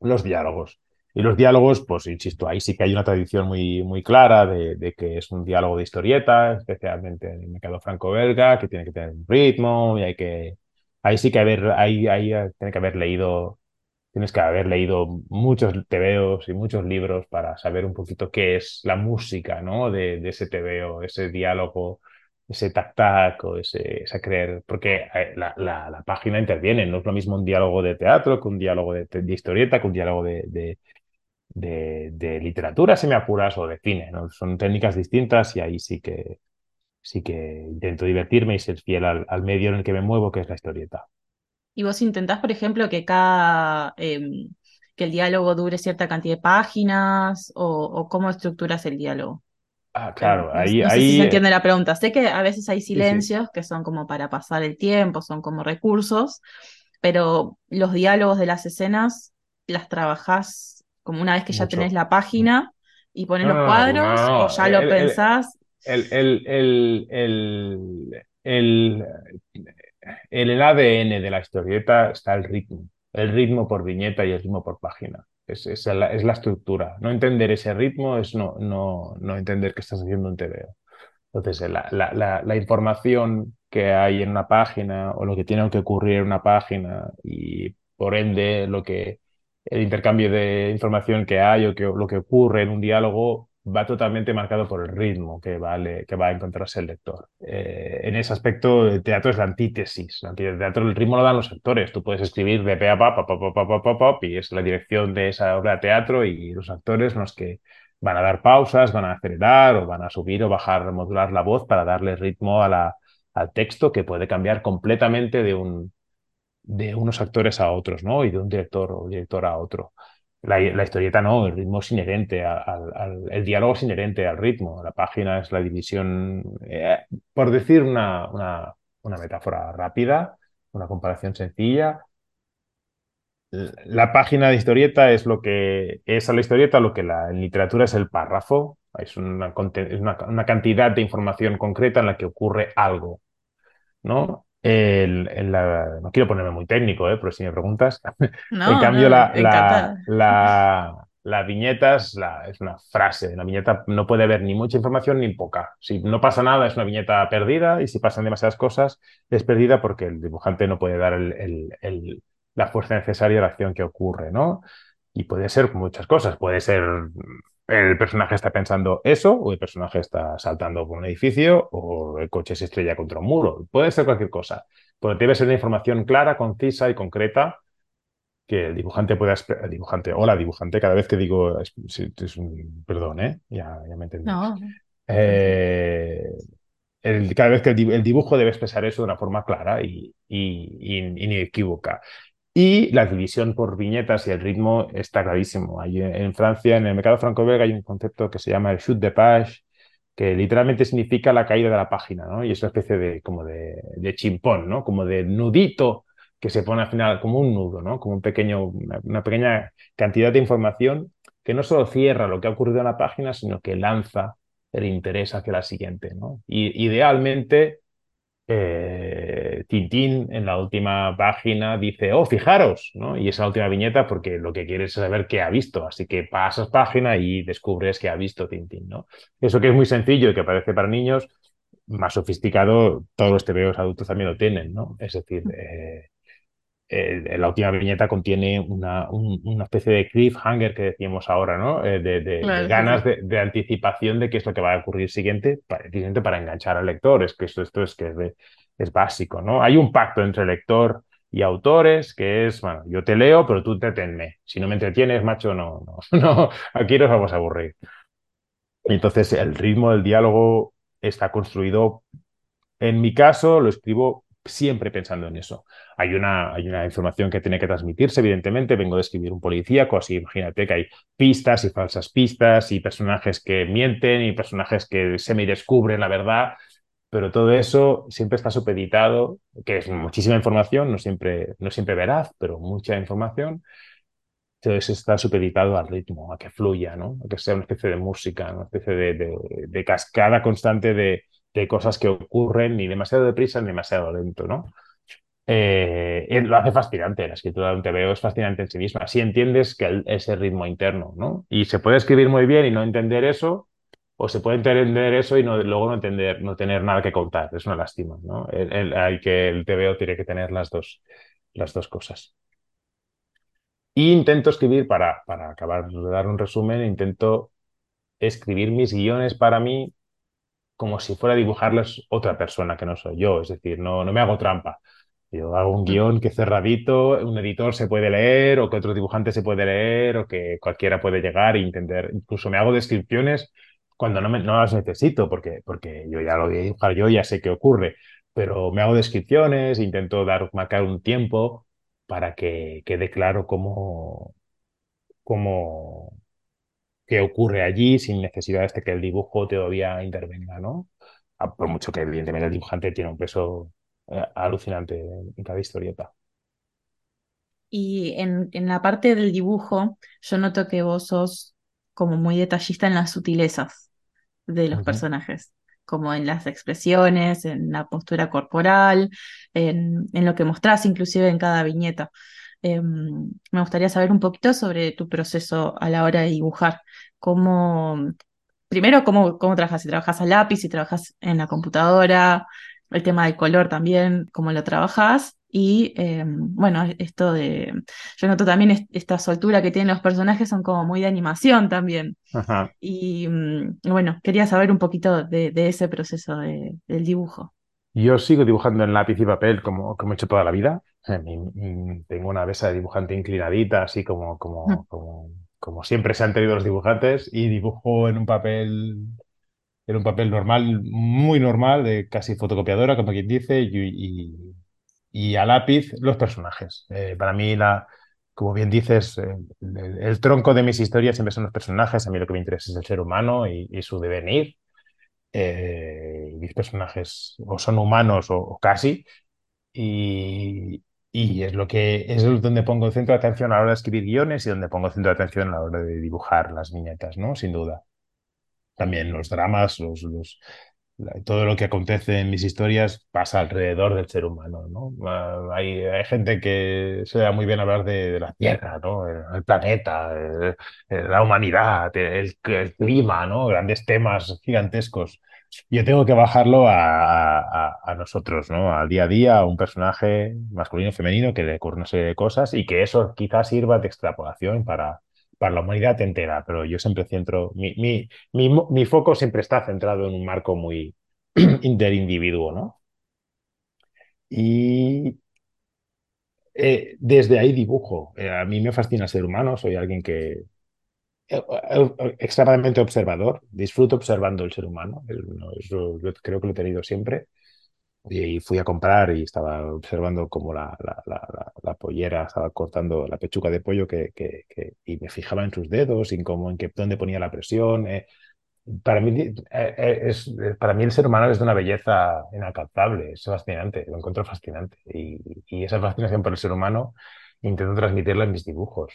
los diálogos. Y los diálogos, pues insisto, ahí sí que hay una tradición muy, muy clara de, que es un diálogo de historieta, especialmente en el mercado franco-belga, que tiene que tener un ritmo y hay que... Ahí sí que haber, ahí, ahí tiene que haber leído, tienes que haber leído muchos tebeos y muchos libros para saber un poquito qué es la música, ¿no? De, de ese tebeo, ese diálogo ese tac-tac o ese, creer, porque eh, la, la, página interviene, no es lo mismo un diálogo de teatro que un diálogo de, historieta, que un diálogo de, de, literatura, si me apuras, o de cine, ¿no? Son técnicas distintas y ahí sí que, sí que intento divertirme y ser fiel al, medio en el que me muevo, que es la historieta. ¿Y vos intentás, por ejemplo, que cada... Em, que el diálogo dure cierta cantidad de páginas o, o cómo estructuras el diálogo? Ah, claro, ahí, no sé si se entiende la pregunta. Sé que a veces hay silencios que son como para pasar el tiempo, son como recursos, pero los diálogos de las escenas las trabajás como una vez que ya tenés la página y pones los cuadros o ya lo pensás. El, el, el, el, el ADN de la historieta está el ritmo, el ritmo por viñeta y el ritmo por página. Es, la, estructura. No entender ese ritmo es no, no, no entender que estás haciendo un TVO. Entonces, la, la, la, información que hay en una página o lo que tiene que ocurrir en una página y por ende lo que el intercambio de información que hay o que, lo que ocurre en un diálogo va totalmente marcado por el ritmo que, vale, que va a encontrarse el lector. Eh, en ese aspecto, el teatro es la antítesis. El teatro, el ritmo lo dan los actores. Tú puedes escribir de pe a pa, pa, pa, pa, pa, pa, y es la dirección de esa obra de teatro y los actores los que van a dar pausas, van a acelerar o van a subir o bajar, modular la voz para darle ritmo a la, al texto que puede cambiar completamente de, un, de unos actores a otros, ¿no? Y de un director o director a otro. La, historieta no, el ritmo es inherente, al, el diálogo es inherente al ritmo, la página es la división, eh, por decir una, una, una, metáfora rápida, una comparación sencilla, la página de historieta es lo que es a la historieta lo que la, en literatura es el párrafo, es una, una, cantidad de información concreta en la que ocurre algo, ¿no? El, no quiero ponerme muy técnico, ¿eh? pero si me preguntas. (laughs) en cambio, la, la, (laughs) la, viñeta es, es, una frase. La viñeta no puede haber ni mucha información ni poca. Si no pasa nada, es una viñeta perdida y si pasan demasiadas cosas, es perdida porque el dibujante no puede dar el, el, la fuerza necesaria a la acción que ocurre, ¿no? Y puede ser muchas cosas. Puede ser el personaje está pensando eso, o el personaje está saltando por un edificio, o el coche se estrella contra un muro. Puede ser cualquier cosa. Pero debe ser una información clara, concisa y concreta que el dibujante pueda... El dibujante, hola dibujante, cada vez que digo... Es, un, perdón, ¿eh? Ya, ya me entendí. Eh, cada vez que el dibujo debe expresar eso de una forma clara y, y, y inequívoca. Y la división por viñetas y el ritmo está clarísimo. en Francia, en el mercado franco-belga, hay un concepto que se llama el shoot de page, que literalmente significa la caída de la página, ¿no? Y es una especie de, como de, chimpón, ¿no? Como de nudito que se pone al final como un nudo, ¿no? Como un pequeño, una, pequeña cantidad de información que no solo cierra lo que ha ocurrido en la página, sino que lanza el interés hacia la siguiente, ¿no? Y idealmente eh, Tintín en la última página dice, oh, fijaros, ¿no? Y esa última viñeta porque lo que quieres es saber qué ha visto, así que pasas página y descubres que ha visto Tintín, ¿no? Eso que es muy sencillo y que parece para niños, más sofisticado, todos los TVOs adultos también lo tienen, ¿no? Es decir, eh, la última viñeta contiene una, una, especie de cliffhanger que decíamos ahora, ¿no? Eh, de, ganas de, anticipación de qué es lo que va a ocurrir siguiente, para, para enganchar al lector. Es que esto, esto es que es, básico, ¿no? Hay un pacto entre lector y autores que es, bueno, yo te leo, pero tú entretenme. Si no me entretienes, macho, no, no, (laughs) no, aquí nos vamos a aburrir. Entonces el ritmo del diálogo está construido, en mi caso, lo escribo siempre pensando en eso. Hay una, hay una información que tiene que transmitirse, evidentemente. Vengo de escribir un policíaco, así imagínate que hay pistas y falsas pistas y personajes que mienten y personajes que se me descubren la verdad. Pero todo eso siempre está supeditado, que es muchísima información, no siempre, no siempre veraz, pero mucha información. Todo eso está supeditado al ritmo, a que fluya, ¿no? a que sea una especie de música, una especie de, de cascada constante de, de cosas que ocurren ni demasiado deprisa ni demasiado lento, ¿no? Eh, lo hace fascinante, la escritura de un TVO es fascinante en sí misma, si entiendes que ese ritmo interno, ¿no? Y se puede escribir muy bien y no entender eso, o se puede entender eso y luego no entender, no tener nada que contar, es una lástima, ¿no? hay que, el TVO tiene que tener las dos, las dos cosas. Y intento escribir, para, para acabar de dar un resumen, intento escribir mis guiones para mí como si fuera a dibujarles otra persona que no soy yo, es decir, no, no me hago trampa. Yo hago un guion que cerradito, un editor se puede leer o que otro dibujante se puede leer o que cualquiera puede llegar e entender. Incluso me hago descripciones cuando no, me, no las necesito porque, porque yo ya lo voy a dibujar yo, ya sé qué ocurre, pero me hago descripciones, intento dar, marcar un tiempo para que quede claro cómo, cómo, qué ocurre allí sin necesidad de que el dibujo todavía intervenga, ¿no? Ah, por mucho que evidentemente el dibujante tiene un peso eh, alucinante en cada historieta. Y en, en, la parte del dibujo, yo noto que vos sos como muy detallista en las sutilezas de los personajes, como en las expresiones, en la postura corporal, en, en lo que mostrás inclusive en cada viñeta. Em, me gustaría saber un poquito sobre tu proceso a la hora de dibujar. Cómo, primero, cómo, cómo trabajas, si trabajas a lápiz, si trabajas en la computadora, el tema del color también, cómo lo trabajas, y em, bueno, esto de, yo noto también esta soltura que tienen los personajes son como muy de animación también. Y mm, bueno, quería saber un poquito de, ese proceso del dibujo. Yo sigo dibujando en lápiz y papel como, como he hecho toda la vida. Tengo una mesa de dibujante inclinadita, así como, como, mm. como, como siempre se han tenido los dibujantes, y dibujo en un papel en un papel normal, muy normal, de casi fotocopiadora, como quien dice, y, y, a lápiz los personajes. Eh, para mí, la, como bien dices, eh, el, tronco de mis historias siempre son los personajes. A mí lo que me interesa es el ser humano y, su devenir. Eh, mis personajes o son humanos o, casi. Y, y, es lo que es donde pongo el centro de atención a la hora de escribir guiones y donde pongo el centro de atención a la hora de dibujar las viñetas, ¿no? Sin duda también los dramas, los, los, todo lo que acontece en mis historias pasa alrededor del ser humano, ¿no? Ah, hay, hay gente que se da muy bien hablar de, la Tierra, ¿no? El, planeta, la humanidad, el, clima, ¿no? Grandes temas gigantescos. Yo tengo que bajarlo a, a, a, nosotros, ¿no? Al día a día, a un personaje masculino femenino que le ocurre una serie de cosas y que eso quizás sirva de extrapolación para, para la humanidad entera, pero yo siempre centro, mi, mi, mi, foco siempre está centrado en un marco muy (clears throat) interindividuo, ¿no? Y eh, desde ahí dibujo. Eh, a mí me fascina ser humano, soy alguien que eh, extremadamente observador, disfruto observando el ser humano, yo creo que lo he tenido siempre y fui a comprar y estaba observando cómo la, la, pollera estaba cortando la pechuga de pollo que, que, y me fijaba en sus dedos y cómo, en qué, dónde ponía la presión. Eh. Para mí, eh, eh, es, para mí el ser humano es de una belleza inalcanzable, es fascinante, lo encuentro fascinante. Y, y, esa fascinación por el ser humano intento transmitirla en mis dibujos.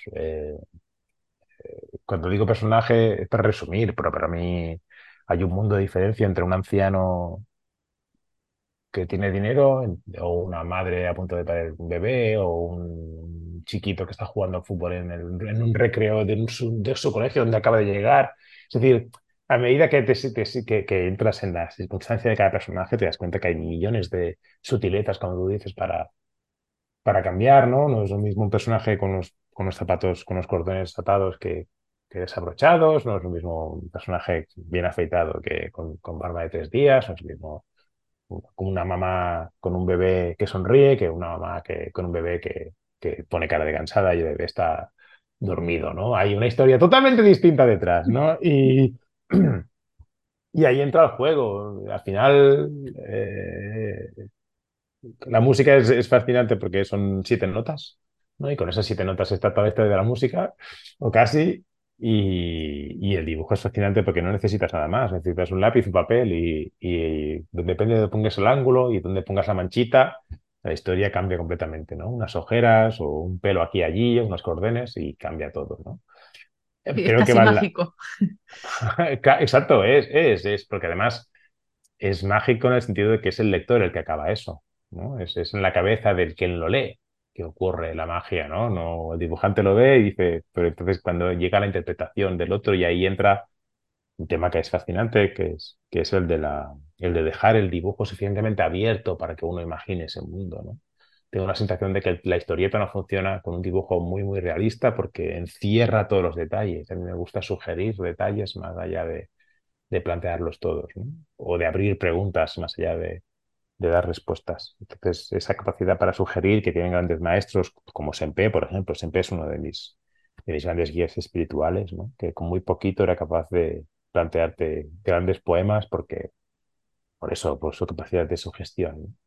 cuando digo personaje es para resumir, pero para mí hay un mundo de diferencia entre un anciano que tiene dinero, o una madre a punto de parir un bebé, o un chiquito que está jugando fútbol en, en un recreo de, de, su colegio donde acaba de llegar. Es decir, a medida que, te, que, que, entras en la circunstancia de cada personaje, te das cuenta que hay millones de sutiletas, como tú dices, para, para cambiar, ¿no? No es lo mismo un personaje con los, con los zapatos, con los cordones atados que, que desabrochados, no es lo mismo un personaje bien afeitado que con, con barba de tres días, no es lo mismo como una mamá con un bebé que sonríe que una mamá que, con un bebé que, que pone cara de cansada y el bebé está dormido, ¿no? Hay una historia totalmente distinta detrás, ¿no? (laughs) Y, (clears throat) y ahí entra el juego. Al final, eh, la música es, es, fascinante porque son siete notas, ¿no? Y con esas siete notas está toda la historia de la música, o casi, y, el dibujo es fascinante porque no necesitas nada más, necesitas un lápiz, un papel y, depende de dónde pongas el ángulo y dónde pongas la manchita, la historia cambia completamente, ¿no? Unas ojeras o un pelo aquí allí, unos cordenes y cambia todo, ¿no? Eh, creo que mágico. (laughs) Exacto, es, es, es, porque además es mágico en el sentido de que es el lector el que acaba eso, ¿no? Es, es en la cabeza del quien lo lee que ocurre la magia, ¿no? ¿no? El dibujante lo ve y dice, pero entonces cuando llega la interpretación del otro y ahí entra un tema que es fascinante, que es, que es el, de la, el de dejar el dibujo suficientemente abierto para que uno imagine ese mundo, ¿no? Tengo la sensación de que la historieta no funciona con un dibujo muy, muy realista porque encierra todos los detalles. A mí me gusta sugerir detalles más allá de, de plantearlos todos, ¿no? O de abrir preguntas más allá de, de dar respuestas. Entonces, esa capacidad para sugerir que tienen grandes maestros, como Sempe, por ejemplo. Sempe es uno de mis, de mis grandes guías espirituales, ¿no? que con muy poquito era capaz de plantearte grandes poemas porque, por eso, por su capacidad de sugestión.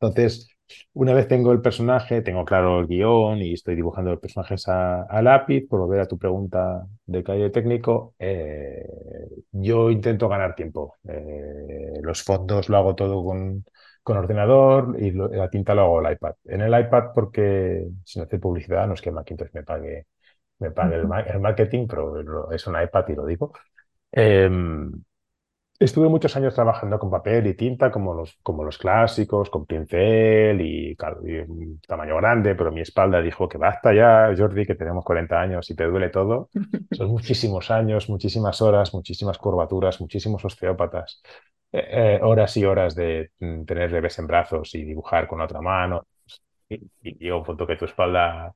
Entonces, una vez tengo el personaje, tengo claro el guion y estoy dibujando los personajes a, lápiz, por volver a tu pregunta de calle técnico, eh, yo intento ganar tiempo. Eh, los fondos lo hago todo con, con ordenador y la tinta lo hago al iPad. En el iPad porque sin hacer publicidad no es que Macintosh me pague, me pague el, marketing, pero es un iPad y lo digo. Em, Estuve muchos años trabajando con papel y tinta, como los, como los clásicos, con pincel y, un tamaño grande, pero mi espalda dijo que basta ya, Jordi, que tenemos 40 años y te duele todo. (laughs) Son muchísimos años, muchísimas horas, muchísimas curvaturas, muchísimos osteópatas, eh, eh, horas y horas de mm, tener bebés en brazos y dibujar con otra mano. y llega un punto que tu espalda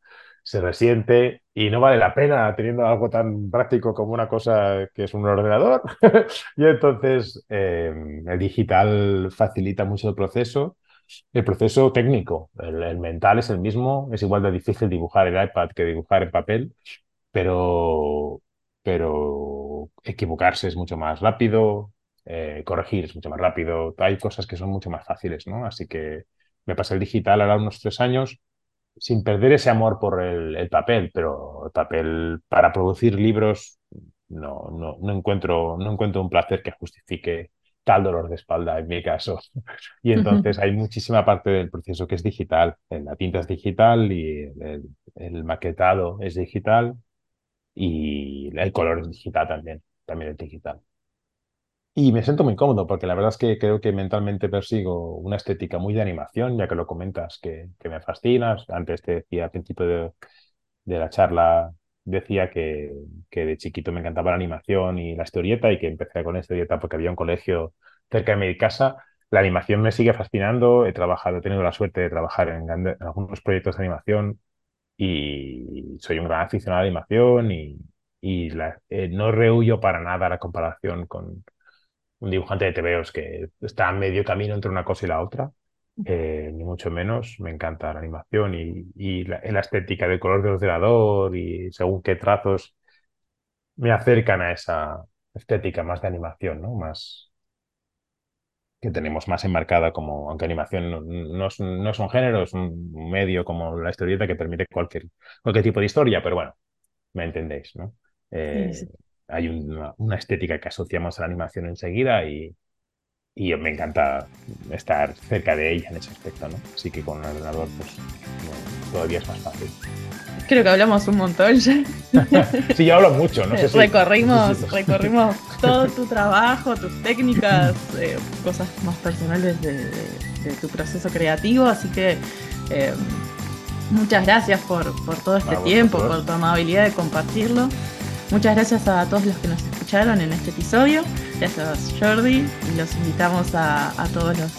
se resiente y no vale la pena teniendo algo tan práctico como una cosa que es un ordenador. (laughs) y entonces eh, el digital facilita mucho el proceso. El proceso técnico, el, el, mental es el mismo, es igual de difícil dibujar en iPad que dibujar en papel, pero, pero equivocarse es mucho más rápido, eh, corregir es mucho más rápido, hay cosas que son mucho más fáciles, ¿no? Así que me pasé el digital ahora unos tres años sin perder ese amor por el, el papel, pero el papel para producir libros no, no, no, encuentro, no encuentro un placer que justifique tal dolor de espalda en mi caso. (laughs) Y entonces hay muchísima parte del proceso que es digital. La tinta es digital y el, el maquetado es digital y el color es digital también, también es digital. Y me siento muy cómodo porque la verdad es que creo que mentalmente persigo una estética muy de animación, ya que lo comentas, que, que me fascinas. Antes te decía al principio de, de la charla, decía que, que, de chiquito me encantaba la animación y la historieta y que empecé con la historieta porque había un colegio cerca de mi casa. La animación me sigue fascinando, he trabajado, he tenido la suerte de trabajar en, algunos proyectos de animación y soy un gran aficionado a la animación y, y eh, no rehuyo para nada la comparación con, un dibujante de TVOs que está a medio camino entre una cosa y la otra, eh, ni mucho menos. Me encanta la animación y, y la, la, estética del color del ordenador y según qué trazos me acercan a esa estética más de animación, ¿no? Más que tenemos más enmarcada como, aunque animación no, no, es, no es un género, es un medio como la historieta que permite cualquier, cualquier tipo de historia, pero bueno, me entendéis, ¿no? Eh, sí, sí hay una, una, estética que asociamos a la animación enseguida y, y, me encanta estar cerca de ella en ese aspecto, ¿no? Así que con un ordenador pues no, todavía es más fácil. Creo que hablamos un montón ya. (laughs) sí, yo hablo mucho, no sé si... Recorrimos, recorrimos (laughs) todo tu trabajo, tus técnicas, eh, cosas más personales de, de, de, tu proceso creativo, así que... Eh, muchas gracias por, por todo este tiempo, por tu amabilidad de compartirlo. Muchas gracias a todos los que nos escucharon en este episodio. Gracias Jordi y los invitamos a, todos los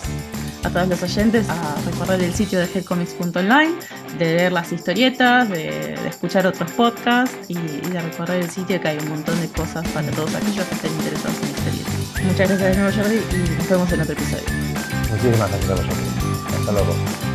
a todos los oyentes a recorrer el sitio de headcomics.online, de ver las historietas, de, escuchar otros podcasts y, de recorrer el sitio que hay un montón de cosas para todos aquellos que estén interesados en historietas. Muchas gracias de nuevo Jordi y nos vemos en otro episodio. Muchísimas gracias a vosotros. Hasta luego.